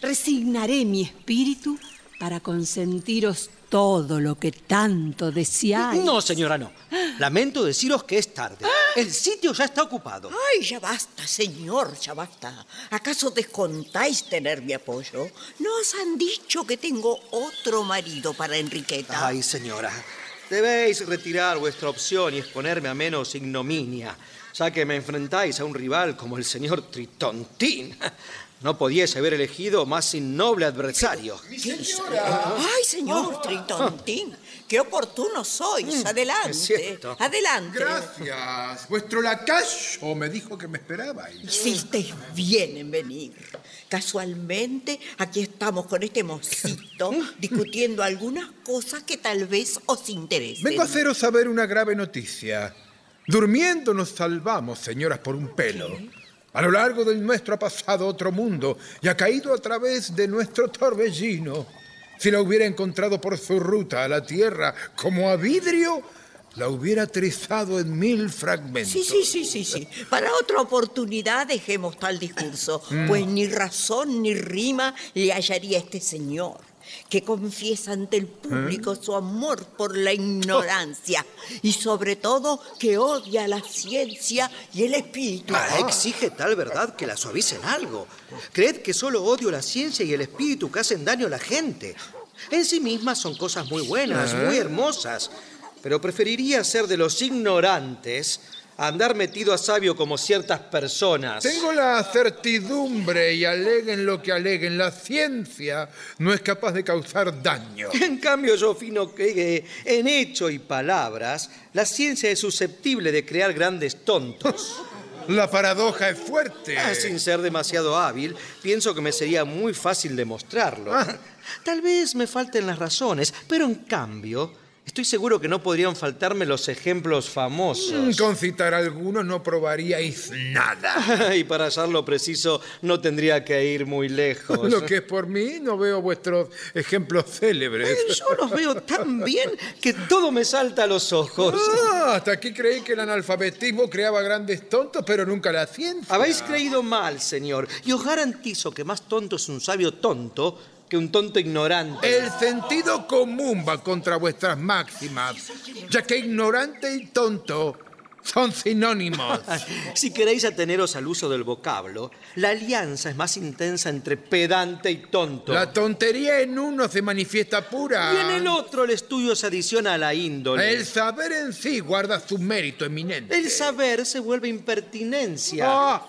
resignaré mi espíritu para consentiros todo lo que tanto deseáis. No, señora, no. Lamento deciros que es tarde. El sitio ya está ocupado. Ay, ya basta, señor, ya basta. ¿Acaso descontáis tener mi apoyo? ¿No os han dicho que tengo otro marido para Enriqueta? Ay, señora, debéis retirar vuestra opción y exponerme a menos ignominia, ya que me enfrentáis a un rival como el señor Tritontín. No podíais haber elegido más innoble adversario. Ay, señor Tritontín, qué oportuno sois. Adelante. es cierto. Adelante. Gracias. Vuestro lacayo me dijo que me esperabais. Hicisteis bien en venir. Casualmente, aquí estamos con este mocito discutiendo algunas cosas que tal vez os interesen. Vengo a haceros saber una grave noticia. Durmiendo nos salvamos, señoras, por un pelo. A lo largo del nuestro ha pasado otro mundo y ha caído a través de nuestro torbellino. Si la hubiera encontrado por su ruta a la tierra como a vidrio, la hubiera trizado en mil fragmentos. Sí, sí, sí, sí, sí. Para otra oportunidad dejemos tal discurso, pues ni razón ni rima le hallaría este señor, que confiesa ante el público su amor por la ignorancia y sobre todo que odia la ciencia y el espíritu. Ah, exige tal verdad que la suavicen algo. Creed que solo odio la ciencia y el espíritu que hacen daño a la gente. En sí mismas son cosas muy buenas, muy hermosas, pero preferiría ser de los ignorantes andar metido a sabio como ciertas personas. Tengo la certidumbre y aleguen lo que aleguen, la ciencia no es capaz de causar daño. En cambio, yo opino que eh, en hecho y palabras, la ciencia es susceptible de crear grandes tontos. La paradoja es fuerte. Ah, sin ser demasiado hábil, pienso que me sería muy fácil demostrarlo. Tal vez me falten las razones, pero en cambio, estoy seguro que no podrían faltarme los ejemplos famosos. Mm, Con citar algunos no probaríais nada. y para hallarlo preciso, no tendría que ir muy lejos. Lo que es por mí, no veo vuestros ejemplos célebres. Yo los veo tan bien que todo me salta a los ojos. Ah, hasta aquí creí que el analfabetismo creaba grandes tontos, pero nunca la ciencia. Habéis creído mal, señor, y os garantizo que más tonto es un sabio tonto que un tonto ignorante. El sentido común va contra vuestras máximas, ya que ignorante y tonto son sinónimos. Si queréis ateneros al uso del vocablo, la alianza es más intensa entre pedante y tonto. La tontería en uno se manifiesta pura. Y en el otro el estudio se adiciona a la índole. El saber en sí guarda su mérito eminente. El saber se vuelve impertinencia. Ah,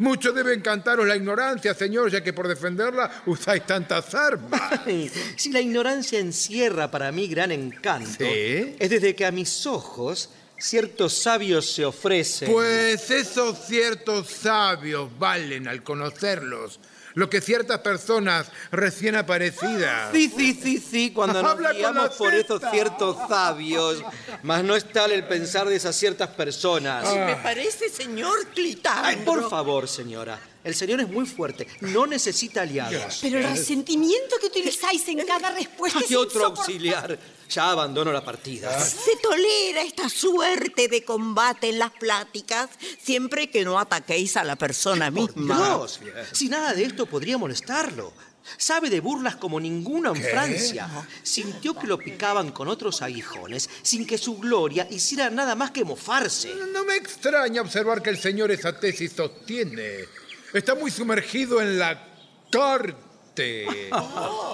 mucho debe encantaros la ignorancia, señor, ya que por defenderla usáis tantas armas. Si la ignorancia encierra para mí gran encanto, ¿Sí? es desde que a mis ojos ciertos sabios se ofrecen. Pues esos ciertos sabios valen al conocerlos. Lo que ciertas personas recién aparecidas. Sí, sí, sí, sí, cuando nos Habla guiamos por esos testa. ciertos sabios. Mas no es tal el pensar de esas ciertas personas. Me parece, señor Clitandro. Ay, por favor, señora. El señor es muy fuerte. No necesita aliados. Pero el resentimiento que utilizáis en cada respuesta es Hay otro auxiliar. Ya abandono la partida. Se tolera esta suerte de combate en las pláticas siempre que no ataquéis a la persona misma. Dios, si nada de esto podría molestarlo. Sabe de burlas como ninguno en Francia. Sintió que lo picaban con otros aguijones sin que su gloria hiciera nada más que mofarse. No me extraña observar que el señor esa tesis sostiene. Está muy sumergido en la corte.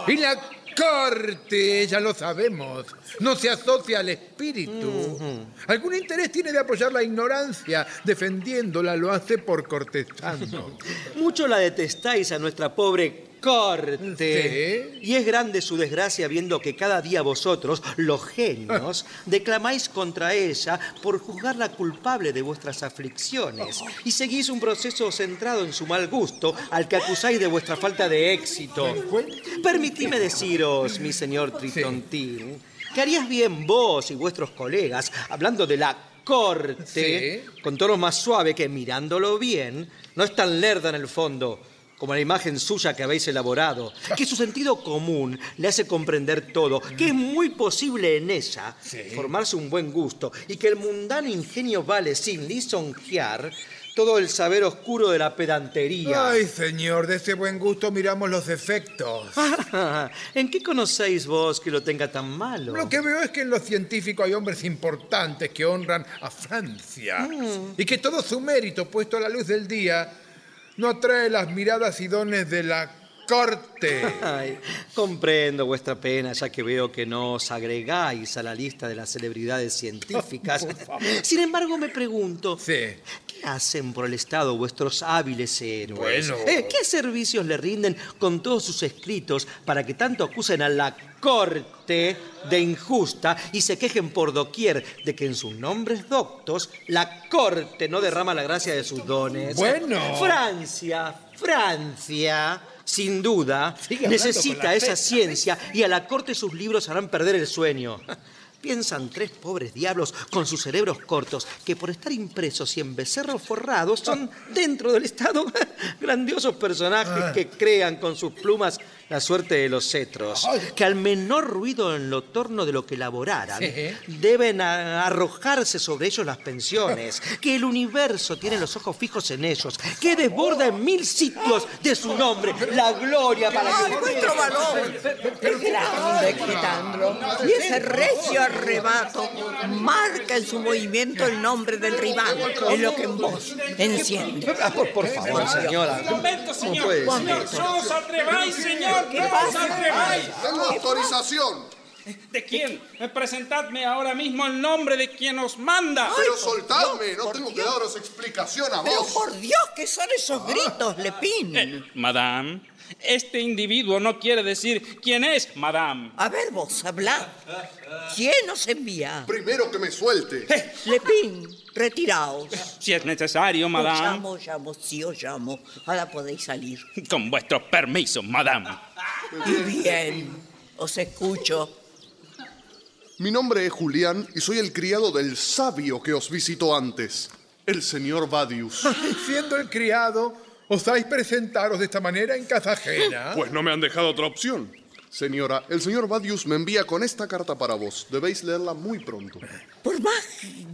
Y la corte, ya lo sabemos. No se asocia al espíritu. Algún interés tiene de apoyar la ignorancia. Defendiéndola lo hace por cortesano. Mucho la detestáis a nuestra pobre corte. Y es grande su desgracia viendo que cada día vosotros, los genios, declamáis contra ella por juzgarla culpable de vuestras aflicciones. Y seguís un proceso centrado en su mal gusto al que acusáis de vuestra falta de éxito. Permitidme deciros, mi señor Tritontín, que harías bien vos y vuestros colegas, hablando de la corte, con tono más suave que mirándolo bien, no es tan lerda en el fondo como la imagen suya que habéis elaborado, que su sentido común le hace comprender todo, que es muy posible en ella formarse un buen gusto y que el mundano ingenio vale sin lisonjear todo el saber oscuro de la pedantería. Ay, señor, de ese buen gusto miramos los defectos. ¿En qué conocéis vos que lo tenga tan malo? Lo que veo es que en lo científico hay hombres importantes que honran a Francia Mm. y que todo su mérito puesto a la luz del día no atrae las miradas y dones de la corte. Ay, comprendo vuestra pena, ya que veo que no os agregáis a la lista de las celebridades científicas. Sin embargo, me pregunto, ¿qué hacen por el Estado vuestros hábiles héroes? Bueno. Eh, ¿Qué servicios le rinden con todos sus escritos para que tanto acusen a la corte de injusta y se quejen por doquier de que en sus nombres doctos la corte no derrama la gracia de sus dones? Bueno. Francia, Francia, sin duda, necesita esa ciencia y a la corte sus libros harán perder el sueño. Piensan tres pobres diablos con sus cerebros cortos que por estar impresos y en becerros forrados son dentro del Estado grandiosos personajes que crean con sus plumas la suerte de los cetros, que al menor ruido en lo torno de lo que elaboraran Sí. deben arrojarse sobre ellos las pensiones, que el universo tiene los ojos fijos en ellos, que desborda en mil sitios de su nombre la gloria para ¡Ay, que... vuestro valor! ¡Es grande, Quitandro! Y ese recio arrebato marca en su movimiento el nombre del rival, en lo que en vos enciende. Ah, Por, por favor, señora. Momento, ¿Cómo señor. puede Señor, no os atreváis, señor. ¿Qué pasa? Tengo autorización. ¿De quién? Presentadme ahora mismo el nombre de quien os manda. Pero soltadme, no tengo que daros explicación a Pero vos. por Dios, ¿qué son esos gritos, Lepín? Eh, Madame, este individuo no quiere decir quién es, Madame. A ver vos, hablad. ¿Quién os envía? Primero que me suelte. Lepín, retiraos. Si es necesario, Os Madame. llamo, os llamo, sí os llamo. Ahora podéis salir. Con vuestro permiso, Madame. Y bien, os escucho. Mi nombre es Julián y soy el criado del sabio que os visitó antes, el señor Vadius. Siendo el criado, ¿osáis presentaros de esta manera en casa ajena? Pues no me han dejado otra opción. Señora, el señor Vadius me envía con esta carta para vos. Debéis leerla muy pronto. Por más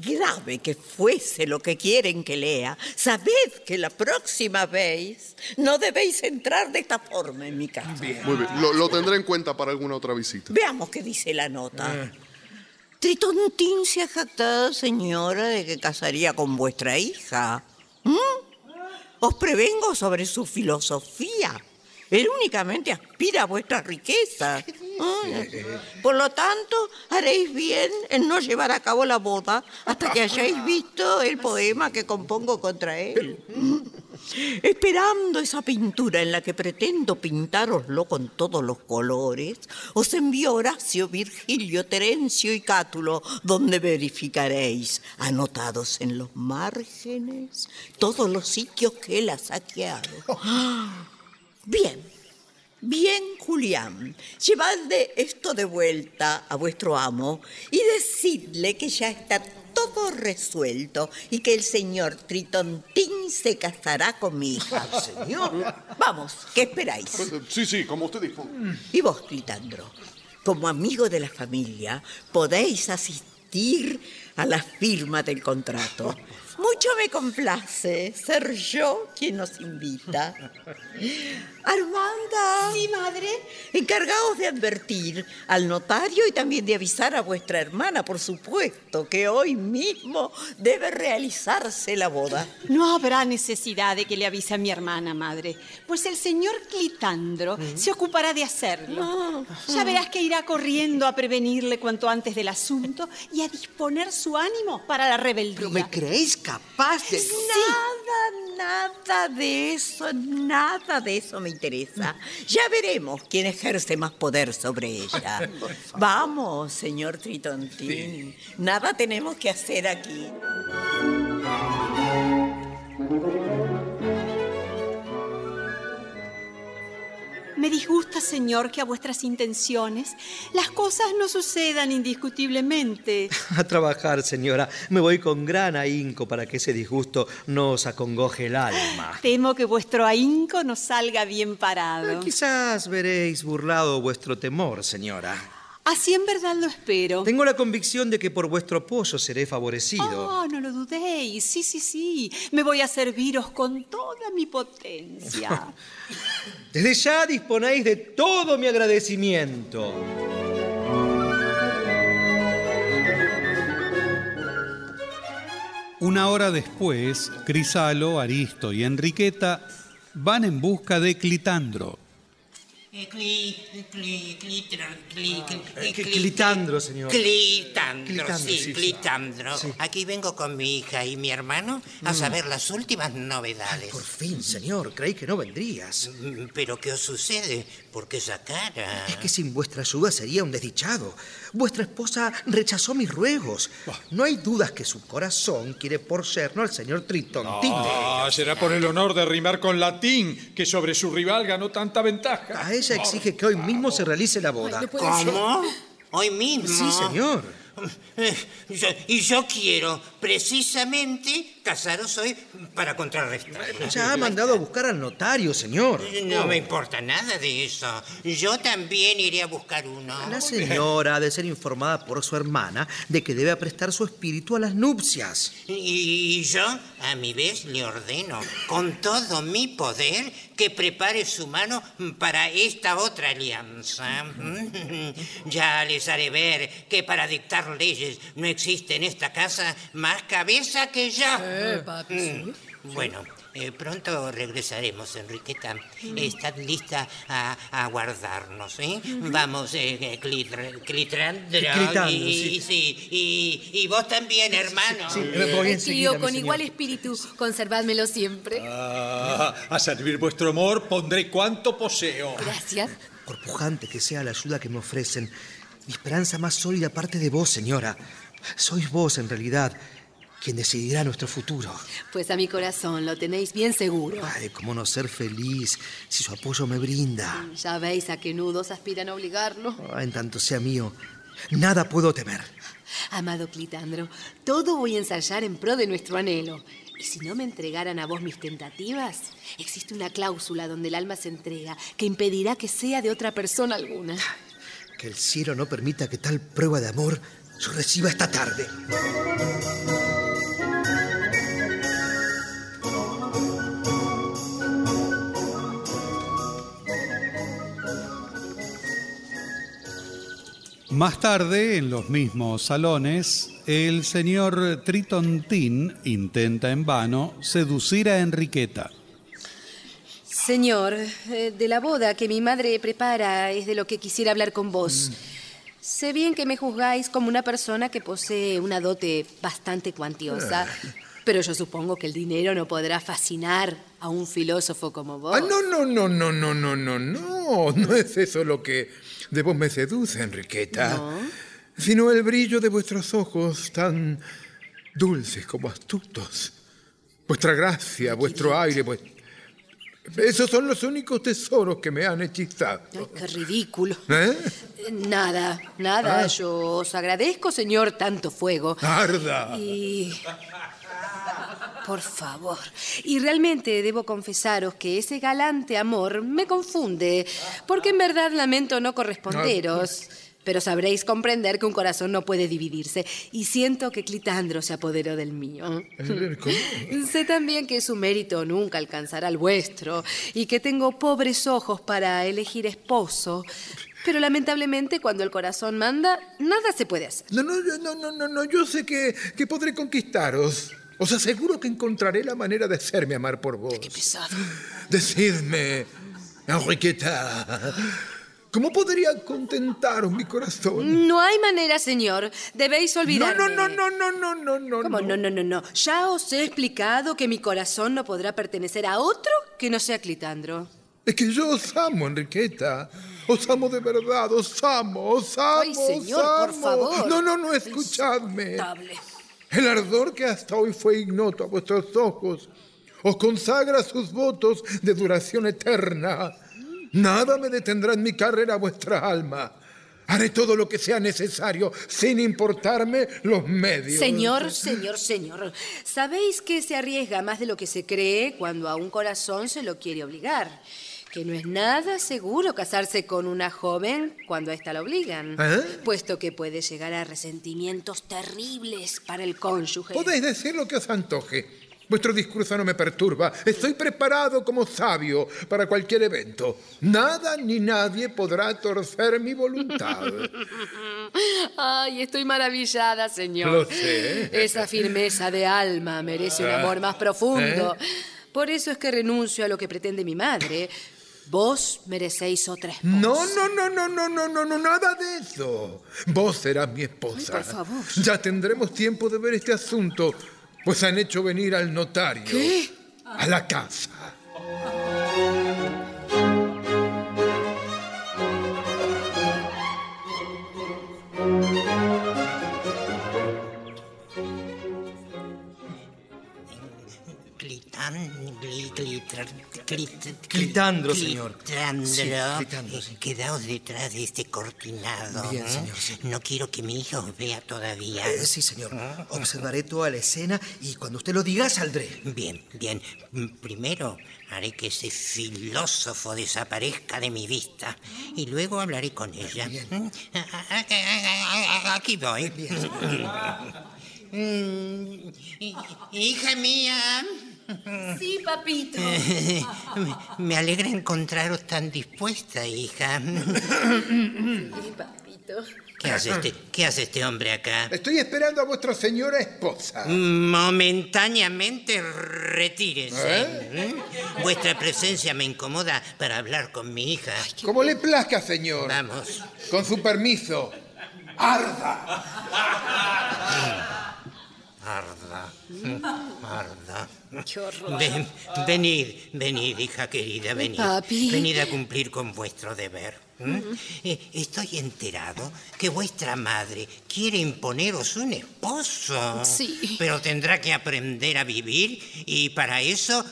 grave que fuese lo que quieren que lea, sabed que la próxima vez no debéis entrar de esta forma en mi casa. Muy bien, lo, lo tendré en cuenta para alguna otra visita. Veamos qué dice la nota. Tritontín se ha jactado, señora, de que casaría con vuestra hija. ¿Mm? Os prevengo sobre su filosofía. Él únicamente aspira a vuestras riquezas. ¿Mm? Por lo tanto, haréis bien en no llevar a cabo la boda hasta que hayáis visto el poema que compongo contra él. ¿Mm? Esperando esa pintura en la que pretendo pintároslo con todos los colores, os envío Horacio, Virgilio, Terencio y Cátulo, donde verificaréis, anotados en los márgenes, todos los sitios que él ha saqueado. Bien, bien, Julián, llevadle esto de vuelta a vuestro amo y decidle que ya está todo resuelto y que el señor Tritontín se casará con mi hija. Señor. Vamos, ¿qué esperáis? Sí, sí, como usted disponga. Y vos, Clitandro, como amigo de la familia, podéis asistir a la firma del contrato. Mucho me complace ser yo quien nos invita. Armanda. Sí, madre. Encargaos de advertir al notario y también de avisar a vuestra hermana, por supuesto, que hoy mismo debe realizarse la boda. No habrá necesidad de que le avise a mi hermana, madre, pues el señor Clitandro se ocupará de hacerlo. Ya verás que irá corriendo a prevenirle cuanto antes del asunto y a disponer su ánimo para la rebeldía. ¿Me creéis capaz de...? Nada, nada de eso, nada de eso me interesa. Ya veremos quién ejerce más poder sobre ella. Vamos, señor Tritontín. Nada tenemos que hacer aquí. Me disgusta, señor, que a vuestras intenciones las cosas no sucedan indiscutiblemente. A trabajar, señora. Me voy con gran ahínco para que ese disgusto no os acongoje el alma. Temo que vuestro ahínco no salga bien parado. Quizás veréis burlado vuestro temor, señora. Así en verdad lo espero. Tengo la convicción de que por vuestro apoyo seré favorecido. Oh, no lo dudéis. Sí, sí, sí. Me voy a serviros con toda mi potencia. Desde ya disponéis de todo mi agradecimiento. Una hora después, Crisalo, Aristo y Enriqueta van en busca de Clitandro. Clitandro, señor. Clitandro, sí. Clitandro. Aquí vengo con mi hija y mi hermano a Mm. saber las últimas novedades. Por fin, señor, creí que no vendrías. Mm, ¿Pero qué os sucede? ¿Por qué esa cara? Es que sin vuestra ayuda sería un desdichado. Vuestra esposa rechazó mis ruegos. No hay dudas que su corazón quiere por yerno al señor Tritontín. Ah, será por el honor de rimar con latín que sobre su rival ganó tanta ventaja. A ella exige que hoy mismo se realice la boda. ¿Cómo? ¿Hoy mismo? Sí, señor. Eh, yo- y yo quiero precisamente casaros hoy para contrarrestar. Ya ha mandado a buscar al notario, señor. No me importa nada de eso. Yo también iré a buscar uno. La señora ha de ser informada por su hermana de que debe prestar su espíritu a las nupcias. Y yo, a mi vez, le ordeno, con todo mi poder, que prepare su mano para esta otra alianza. Ya les haré ver que para dictar leyes no existe en esta casa más cabeza que yo. Eh, papi, Mm. Bueno, eh, pronto regresaremos, Enriqueta. Estad lista a, a guardarnos, ¿eh? Vamos, eh, eh, Clitr- Clitrandro. Clitandro, y, sí. sí, y, y vos también, hermano. sí, me voy Eh, tío, con señor. igual espíritu, conservádmelo siempre. Ah, a servir vuestro amor pondré cuanto poseo. Gracias. Por pujante que sea la ayuda que me ofrecen, mi esperanza más sólida parte de vos, señora. Sois vos, en realidad, quien decidirá nuestro futuro. Pues a mi corazón lo tenéis bien seguro. Ay, cómo no ser feliz si su apoyo me brinda. Ya veis a qué nudos aspiran a obligarlo. Ah, en tanto sea mío, nada puedo temer. Amado Clitandro, todo voy a ensayar en pro de nuestro anhelo. Y si no me entregaran a vos mis tentativas, existe una cláusula donde el alma se entrega que impedirá que sea de otra persona alguna. Que el cielo no permita que tal prueba de amor yo reciba esta tarde. Más tarde, en los mismos salones, el señor Tritontín intenta en vano seducir a Enriqueta. Señor, eh, de la boda que mi madre prepara es de lo que quisiera hablar con vos. Sé bien que me juzgáis como una persona que posee una dote bastante cuantiosa, pero yo supongo que el dinero no podrá fascinar a un filósofo como vos. Ah, no, no, no, no, no, no, no, no. No es eso lo que de vos me seduce, Enriqueta. Sino el brillo de vuestros ojos tan dulces como astutos. Vuestra gracia, vuestro aire, vuest- Esos son los únicos tesoros que me han hechizado. Ay, qué ridículo. ¿Eh? Eh, Nada, nada. Ah. Yo os agradezco, señor, tanto fuego. Arda. Y... Por favor. Y realmente debo confesaros que ese galante amor me confunde, porque en verdad lamento no corresponderos. Pero sabréis comprender que un corazón no puede dividirse, y siento que Clitandro se apoderó del mío. Sé también que su mérito nunca alcanzará el vuestro, y que tengo pobres ojos para elegir esposo. Pero lamentablemente, cuando el corazón manda, nada se puede hacer. No, no, no, no, no, no, yo sé que, que podré conquistaros. Os aseguro que encontraré la manera de hacerme amar por vos. Qué pesado. Decidme, Enriqueta, ¿cómo podría contentaros mi corazón? No hay manera, señor. Debéis olvidarme. No, no, no, no, no, no, no. ¿Cómo? No, no, no, no. Ya os he explicado que mi corazón no podrá pertenecer a otro que no sea Clitandro. Es que yo os amo, Enriqueta. Os amo de verdad, os amo, os amo. Ay, señor, os por favor. No, no, no, escuchadme. Insoportable. El ardor que hasta hoy fue ignoto a vuestros ojos os consagra sus votos de duración eterna. Nada me detendrá en mi carrera vuestra alma. Haré todo lo que sea necesario, sin importarme los medios. Señor, señor, señor. Sabéis que se arriesga más de lo que se cree cuando a un corazón se lo quiere obligar. Que no es nada seguro casarse con una joven cuando a esta la obligan. ¿Eh? Puesto que puede llegar a resentimientos terribles para el cónyuge. Podéis decir lo que os antoje. Vuestro discurso no me perturba. Estoy preparado como sabio para cualquier evento. Nada ni nadie podrá torcer mi voluntad. Ay, estoy maravillada, señor. Lo sé. Esa firmeza de alma merece un amor más profundo. ¿Eh? Por eso es que renuncio a lo que pretende mi madre. Vos merecéis otra esposa. No, no, no, no, no, no, no, no, nada de eso. Vos serás mi esposa. Ay, por favor. Ya tendremos tiempo de ver este asunto, pues han hecho venir al notario. ¿Qué? A la casa. Clitán, gli- glitr- clit- Clitandro, señor. Clitandro. Sí, Clitandro, Quedaos detrás de este cortinado. Bien, ¿eh? señor, sí. No quiero que mi hija os vea todavía. Eh, sí, señor. Observaré toda la escena y cuando usted lo diga saldré. Bien, bien. Mm, Primero haré que ese filósofo desaparezca de mi vista y luego hablaré con ella. Mm, a- a- Aquí voy. Mm, hi- Hija mía. Sí, papito. Me- Me alegra encontraros tan dispuesta, hija. Sí, papito. ¿Qué hace este, qué hace este hombre acá? Estoy esperando a vuestra señora esposa. Momentáneamente retírese. ¿Mm? Vuestra presencia me incomoda para hablar con mi hija. Como le plazca, señor. Vamos. Con su permiso. ¡Arda! Arda. Arda. Qué horror. Ven- venid, venid, hija querida, venid. Papi. Venid a cumplir con vuestro deber. Eh, Estoy enterado que vuestra madre quiere imponeros un esposo. Sí. Pero tendrá que aprender a vivir y para eso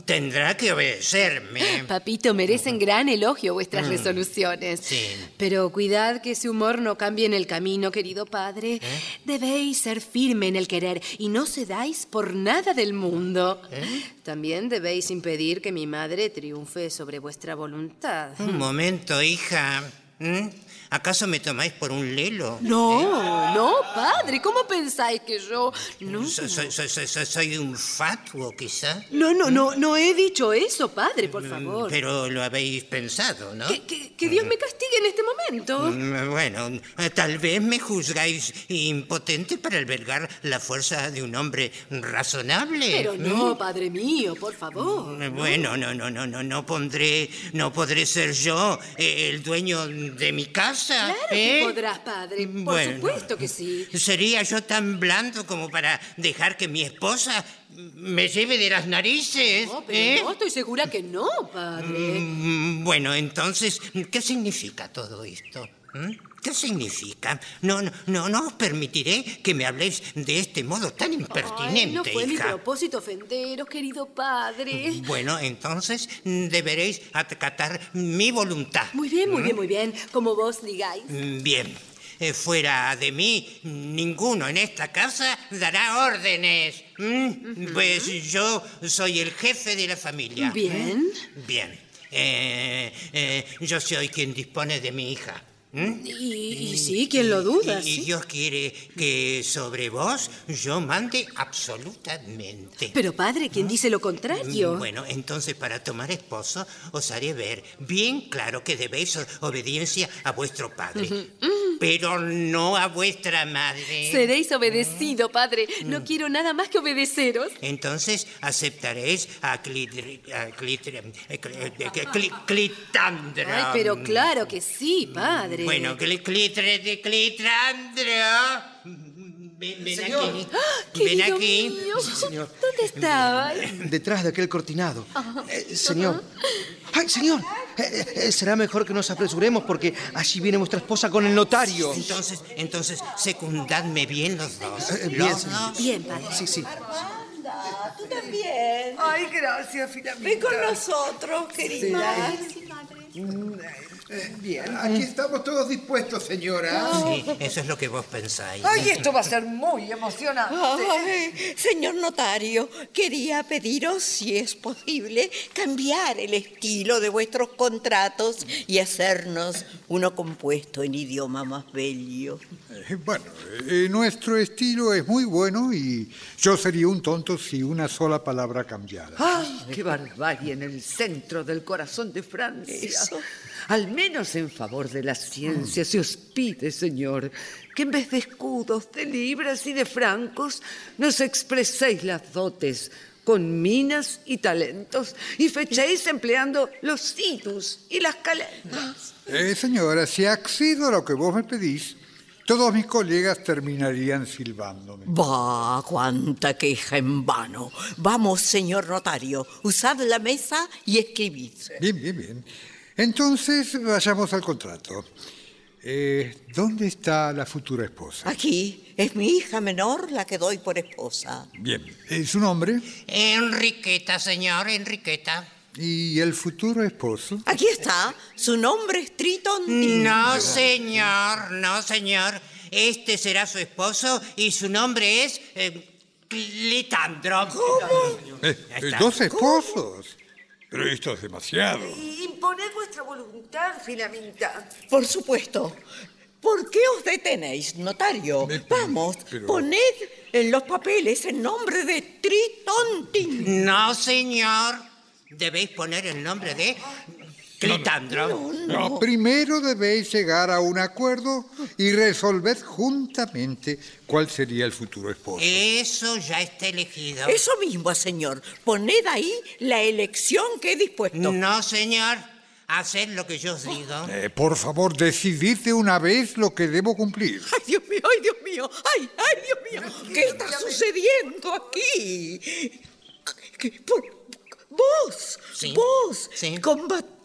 tendrá que obedecerme. Papito, merecen gran elogio vuestras Mm. resoluciones. Sí. Pero cuidad que ese humor no cambie en el camino, querido padre. ¿Eh? Debéis ser firme en el querer y no cedáis por nada del mundo. ¿Eh? También debéis impedir que mi madre triunfe sobre vuestra voluntad. Un momento, hija. ¿m? ¿Acaso me tomáis por un lelo? No, no, padre, ¿cómo pensáis que yo... No, Soy, un fatuo, quizá. no, no, no, no he dicho eso, padre, por favor. Pero lo habéis pensado, ¿no? Que, que- que Dios me castigue en este momento. Mm, Bueno, eh, tal vez me juzgáis impotente para albergar la fuerza de un hombre razonable. Pero no, padre mío, por favor. Mm, Bueno, no, no, no, no, no pondré, no podré ser yo eh, el dueño de mi casa. Claro ¿eh? que podrás, padre. Por Bueno. supuesto que sí. ¿Sería yo tan blando como para dejar que mi esposa me lleve de las narices? No, pero ¿eh? no, estoy segura que no, padre. Mm, Bueno, entonces, ¿qué significa todo esto? ¿Mm? ¿Qué significa? No, no, no, no os permitiré que me habléis de este modo tan impertinente, Ay, no fue mi hija. propósito ofenderos, querido padre. Bueno, entonces mm, deberéis acatar mi voluntad. Muy bien, muy bien, muy bien. Como vos digáis. Mm, Bien. Eh, fuera de mí, ninguno en esta casa dará órdenes. ¿m? Pues yo soy el jefe de la familia. Bien. Bien. Eh, eh, yo soy quien dispone de mi hija. ¿Mm? Y, y sí, ¿quién lo duda? Y, sí? Dios quiere que sobre vos yo mande absolutamente. Pero padre, ¿quién dice lo contrario? Mm, Bueno, entonces para tomar esposo os haré ver bien claro que debéis obediencia a vuestro padre, pero no a vuestra madre. Seréis obedecido, padre. Mm. No quiero nada más que obedeceros. Entonces aceptaréis a, Clitri- a Clitandra. Ay, pero claro que sí, padre. Bueno, cli- Clitre de Clitandra. Ven, ven Señor. aquí. ¡Ah, Ven querido aquí. mío! Sí, señor. ¿Dónde estabas? Detrás de aquel cortinado. Eh, señor. ¡Ay, señor! Eh, eh, será mejor que nos apresuremos porque allí viene vuestra esposa con el notario. Entonces, entonces, secundadme bien los dos. Eh, bien, Los dos. Bien, padre. Sí, sí. Tú también. Ay, gracias, Filamita. Ven con nosotros, querida. Bien, aquí estamos todos dispuestos, señora. Sí, eso es lo que vos pensáis. Ay, esto va a ser muy emocionante. Ay, señor notario, quería pediros, si es posible, cambiar el estilo de vuestros contratos y hacernos uno compuesto en idioma más bello. Eh, Bueno, eh, nuestro estilo es muy bueno y yo sería un tonto si una sola palabra cambiara. Ay, qué barbarie en el centro del corazón de Francia. Eso. Al menos en favor de la ciencia se os pide, señor, que en vez de escudos, de libras y de francos, nos expreséis las dotes con minas y talentos y fechéis empleando los citus y las calendas. Eh, señora, si accedo a lo que vos me pedís, todos mis colegas terminarían silbándome. Bah, cuánta queja en vano. Vamos, señor notario, usad la mesa y escribid. Bien, bien, bien. Entonces, vayamos al contrato. Eh, ¿Dónde está la futura esposa? Aquí es mi hija menor la que doy por esposa. Bien. Eh, ¿Su nombre? Enriqueta, señor, Enriqueta. ¿Y el futuro esposo? Aquí está. Su nombre es Triton. No, señor, no, señor. Este será su esposo y su nombre es eh, Clitandro. Eh, eh. ¿Dos esposos? Pero esto es demasiado. Imponed vuestra voluntad, Filamita. Por supuesto. ¿Por qué os detenéis, notario? Vamos, pero- poned en los papeles el nombre de Triton. Tin. No, señor. Debéis poner el nombre de Clitandro. No, primero debéis llegar a un acuerdo y resolver juntamente cuál sería el futuro esposo. Eso ya está elegido. Eso mismo, señor. Poned ahí la elección que he dispuesto. No, señor. Haced lo que yo os digo. Eh, por favor, decidid de una vez lo que debo cumplir. Ay, Dios mío, ay, Dios mío, ay, ay, Dios mío. ¿Qué está sucediendo aquí? ¿Qué- por- Vos, Sí, vos, sí.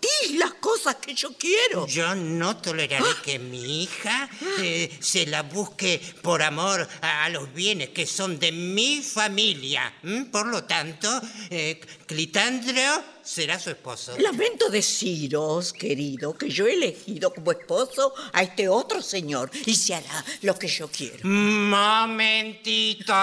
Combatís las cosas que yo quiero. Yo no toleraré que mi hija eh, se la busque por amor a, a los bienes que son de mi familia. Por lo tanto, eh, Clitandro será su esposo. Lamento deciros, querido, que yo he elegido como esposo a este otro señor y se hará lo que yo quiero. Momentito,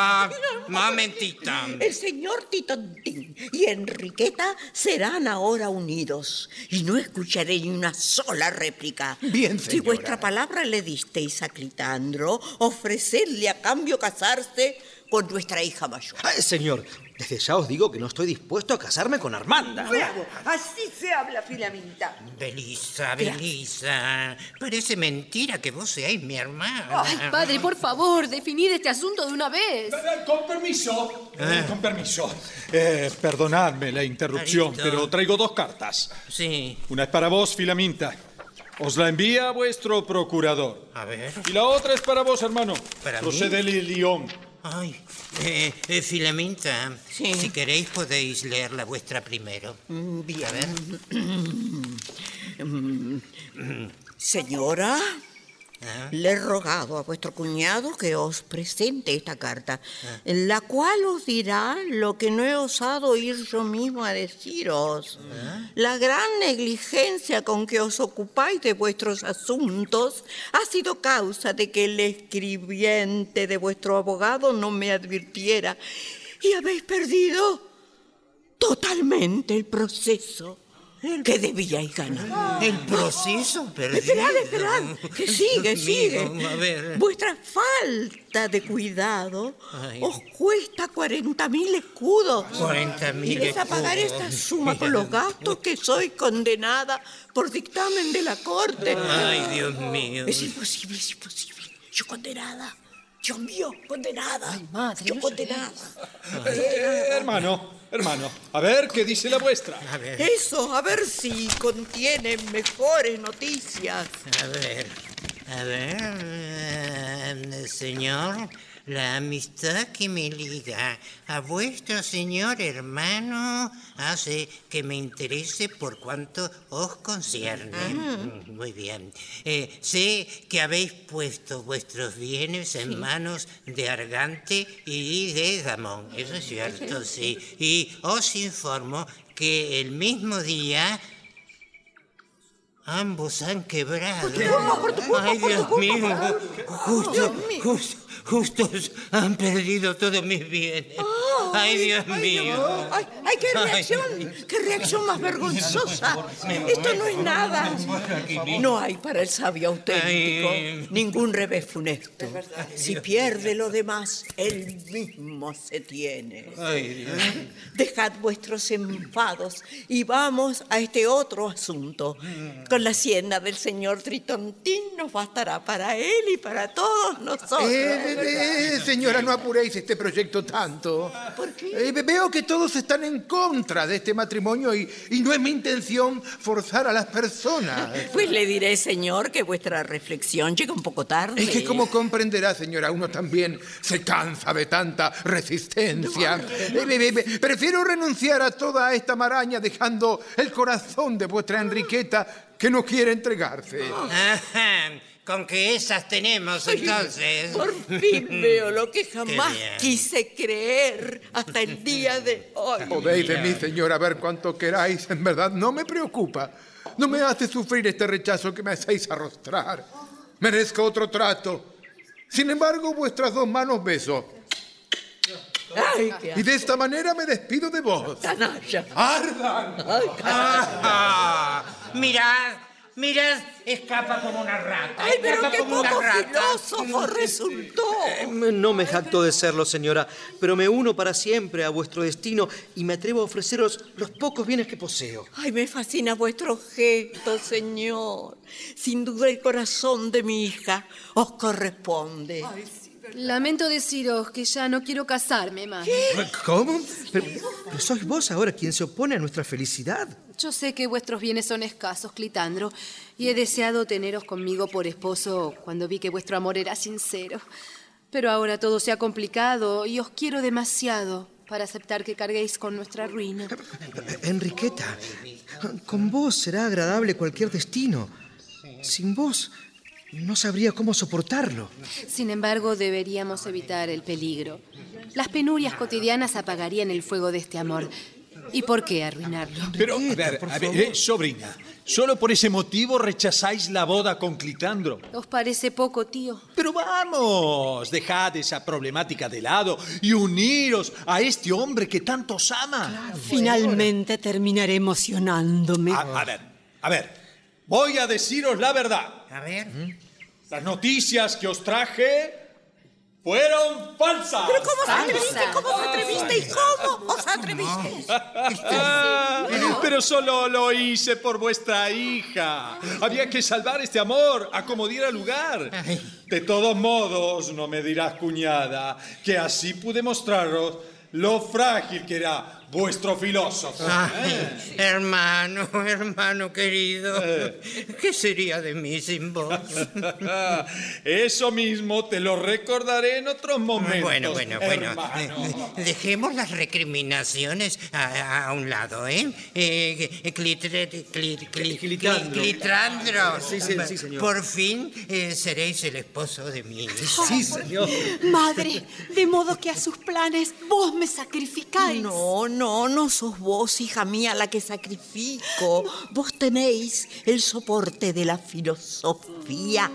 momentito. El señor Titontín y Enriqueta serán ahora unidos y no escucharé ni una sola réplica. Bien, Si señora. vuestra palabra le disteis a Clitandro, ofrecerle a cambio casarse con nuestra hija mayor. Ay, señor, desde ya os digo que no estoy dispuesto a casarme con Armanda. Bravo, así se habla, Filamita. Belisa, Belisa, parece mentira que vos seáis mi hermana. Ay, padre, por favor, definid este asunto de una vez. Con permiso, eh, con permiso. Eh, perdonadme la interrupción, pero traigo dos cartas. Sí, Una es para vos, Filaminta. Os la envía vuestro procurador. a ver. Y la otra es para vos, hermano. ¿Para mí? Procede de Lyon. Ay, eh, eh, Filaminta, Sí. si queréis podéis leer la vuestra primero. Mm, Bien. A ver. Mm, Señora, Ah. le he rogado a vuestro cuñado que os presente esta carta, en la cual os dirá lo que no he osado ir yo mismo a deciros. La gran negligencia con que os ocupáis de vuestros asuntos ha sido causa de que el escribiente de vuestro abogado no me advirtiera y habéis perdido totalmente el proceso. Que debíais ganar. El proceso perdido. Esperad, esperad, que sigue, Dios sigue. mío, a ver. Vuestra falta de cuidado Ay. os cuesta 40 mil escudos. 40.000 Y vais a pagar escudos. esta suma por los gastos que soy condenada por dictamen de la corte. Ay, Dios mío. Es imposible, es imposible. Yo condenada. Dios mío, condenada. Ay, madre. Yo condenada. Eh, hermano, hermano, a ver qué dice la vuestra. A ver, Eso, a ver si contiene mejores noticias. a ver, a ver, señor, la amistad que me liga a vuestro señor hermano hace que me interese por cuanto os concierne. Muy bien. Eh, sé que habéis puesto vuestros bienes en manos de Argante y de Gamón. Eso es cierto, sí. Y os informo que el mismo día Ambos han quebrado. Ay, Dios mío. Justo, justo, justos han perdido todos mis bienes. Ay, Dios mío. Ay, ay, qué reacción, qué reacción más vergonzosa. Esto no es nada. No hay para el sabio auténtico ningún revés funesto. Si pierde lo demás, él mismo se tiene. Dejad vuestros enfados y vamos a este otro asunto. Con la hacienda del señor Tritontín nos bastará para él y para todos nosotros. Eh, eh, eh, señora, no apuréis este proyecto tanto. ¿Por qué? Eh, veo que todos están en contra de este matrimonio y, y no es mi intención forzar a las personas. Pues le diré, señor, que vuestra reflexión llega un poco tarde. Es que como comprenderá, señora, uno también se cansa de tanta resistencia. Eh, eh, eh, Prefiero renunciar a toda esta maraña dejando el corazón de vuestra Enriqueta que no quiere entregarse. Ajá, con que esas tenemos entonces. Por fin veo lo que jamás quise creer hasta el día de hoy. Podéis de mí, señora, ver cuanto queráis. En verdad, no me preocupa. No me hace sufrir este rechazo que me hacéis arrostrar. Merezco otro trato. Sin embargo, vuestras dos manos beso. Ay, qué Y de esta manera me despido de vos. canalla. ¡Ardan! Ay, canalla. Ah, mirad, mirad, escapa como una rata. Ay, pero escapa qué como una poco rata. filósofo resultó. No me jacto de serlo, señora, pero me uno para siempre a vuestro destino y me atrevo a ofreceros los pocos bienes que poseo. Ay, me fascina vuestro gesto, señor. Sin duda el corazón de mi hija os corresponde. Lamento deciros que ya no quiero casarme más. ¿Cómo? Pero, pero sois vos ahora quien se opone a nuestra felicidad. Yo sé que vuestros bienes son escasos, Clitandro, y he deseado teneros conmigo por esposo cuando vi que vuestro amor era sincero. Pero ahora todo se ha complicado y os quiero demasiado para aceptar que carguéis con nuestra ruina. Enriqueta, con vos será agradable cualquier destino. Sin vos no sabría cómo soportarlo. Sin embargo, deberíamos evitar el peligro. Las penurias cotidianas apagarían el fuego de este amor. ¿Y por qué arruinarlo? Pero, a ver, a ver, eh, sobrina, ¿solo por ese motivo rechazáis la boda con Clitandro? ¿Os parece poco, tío? Pero vamos, dejad esa problemática de lado y uniros a este hombre que tanto os ama. Finalmente terminaré emocionándome. A, a ver, a ver, voy a deciros la verdad. A ver. Las noticias que os traje fueron falsas. ¿Pero cómo os atreviste? ¿Cómo os atreviste? ¿Y cómo os atreviste? Ah, Pero solo lo hice por vuestra hija. Había que salvar este amor a como diera lugar. De todos modos, no me dirás, cuñada, que así pude mostraros lo frágil que era vuestro filósofo. Ay, hermano, hermano querido, ¿qué sería de mí sin vos? Eso mismo te lo recordaré en otros momentos. Bueno, bueno, bueno. hermano. Eh, Dejemos las recriminaciones a, a un lado, ¿eh? eh clitre- cli- cli- Clitandro. Clitrandro. Sí, sí, sí, señor. Por fin eh, seréis el esposo de mi hija. Sí, señor. Madre, de modo que a sus planes vos me sacrificáis. No, no, no sos vos, hija mía, la que sacrifico. Vos tenéis el soporte de la filosofía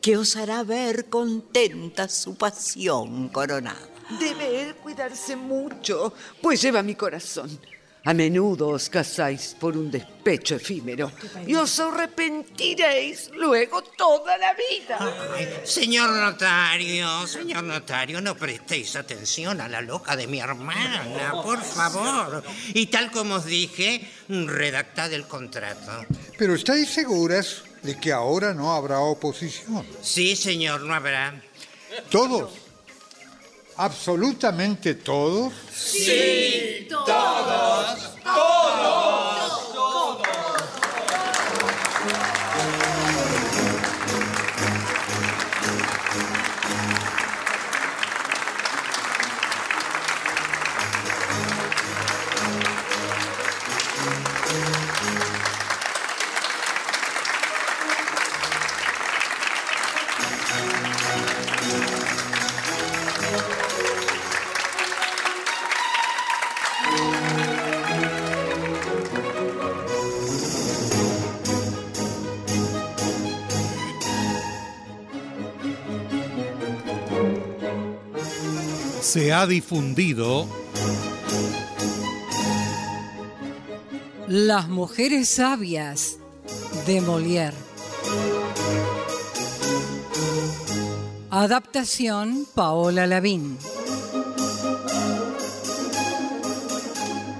que os hará ver contenta su pasión coronada. Debe él cuidarse mucho, pues lleva mi corazón. A menudo os casáis por un despecho efímero y os arrepentiréis luego toda la vida. Ay, señor notario, señor notario, no prestéis atención a la loca de mi hermana, por favor. Y tal como os dije, redactad el contrato. Pero ¿estáis seguras de que ahora no habrá oposición? Sí, señor, no habrá. ¿Todos? ¿Absolutamente todos? Sí, todos, todos. Se ha difundido Las mujeres sabias de Molière. Adaptación Paola Lavín.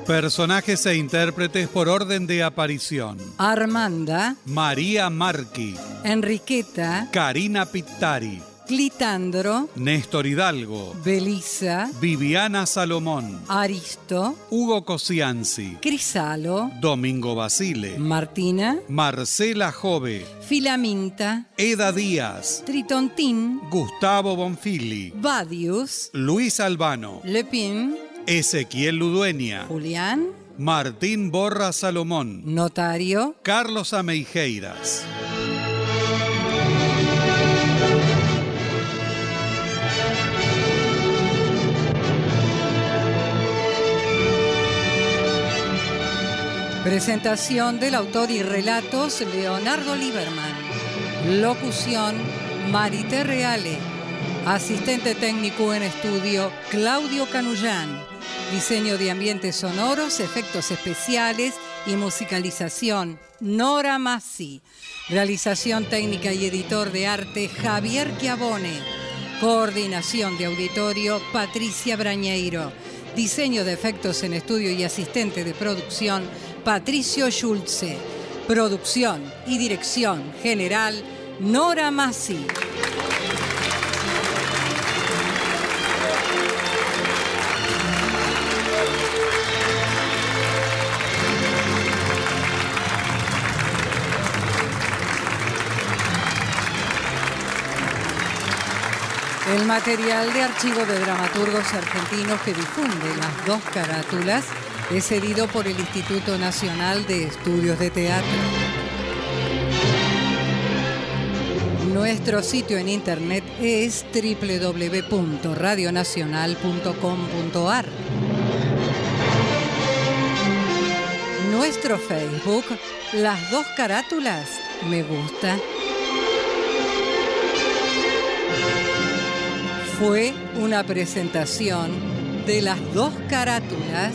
personajes e intérpretes por orden de aparición. Armanda, María Marqui, Enriqueta, Karina Pittari, Clitandro, Néstor Hidalgo, Belisa, Viviana Salomón, Aristo, Hugo Cosianzi, Crisalo, Domingo Basile, Martina, Marcela Jove, Filaminta, Eda Díaz, Tritontín, Gustavo Bonfili, Vadius, Luis Albano, Lepin, Ezequiel Ludueña, Julián, Martín Borra Salomón, Notario, Carlos Ameijeiras. Presentación del autor y relatos Leonardo Lieberman. Locución Marité Reale. Asistente técnico en estudio Claudio Canullán. Diseño de ambientes sonoros, efectos especiales y musicalización Nora Massi. Realización técnica y editor de arte Javier Chiavone. Coordinación de auditorio Patricia Brañeiro. Diseño de efectos en estudio y asistente de producción Patricio Schulze. Producción y dirección general Nora Massi. El material de archivo de dramaturgos argentinos que difunde las dos carátulas es cedido por el Instituto Nacional de Estudios de Teatro. Nuestro sitio en internet es www.radionacional.com.ar. Nuestro Facebook, las dos carátulas, me gusta. Fue una presentación de las dos carátulas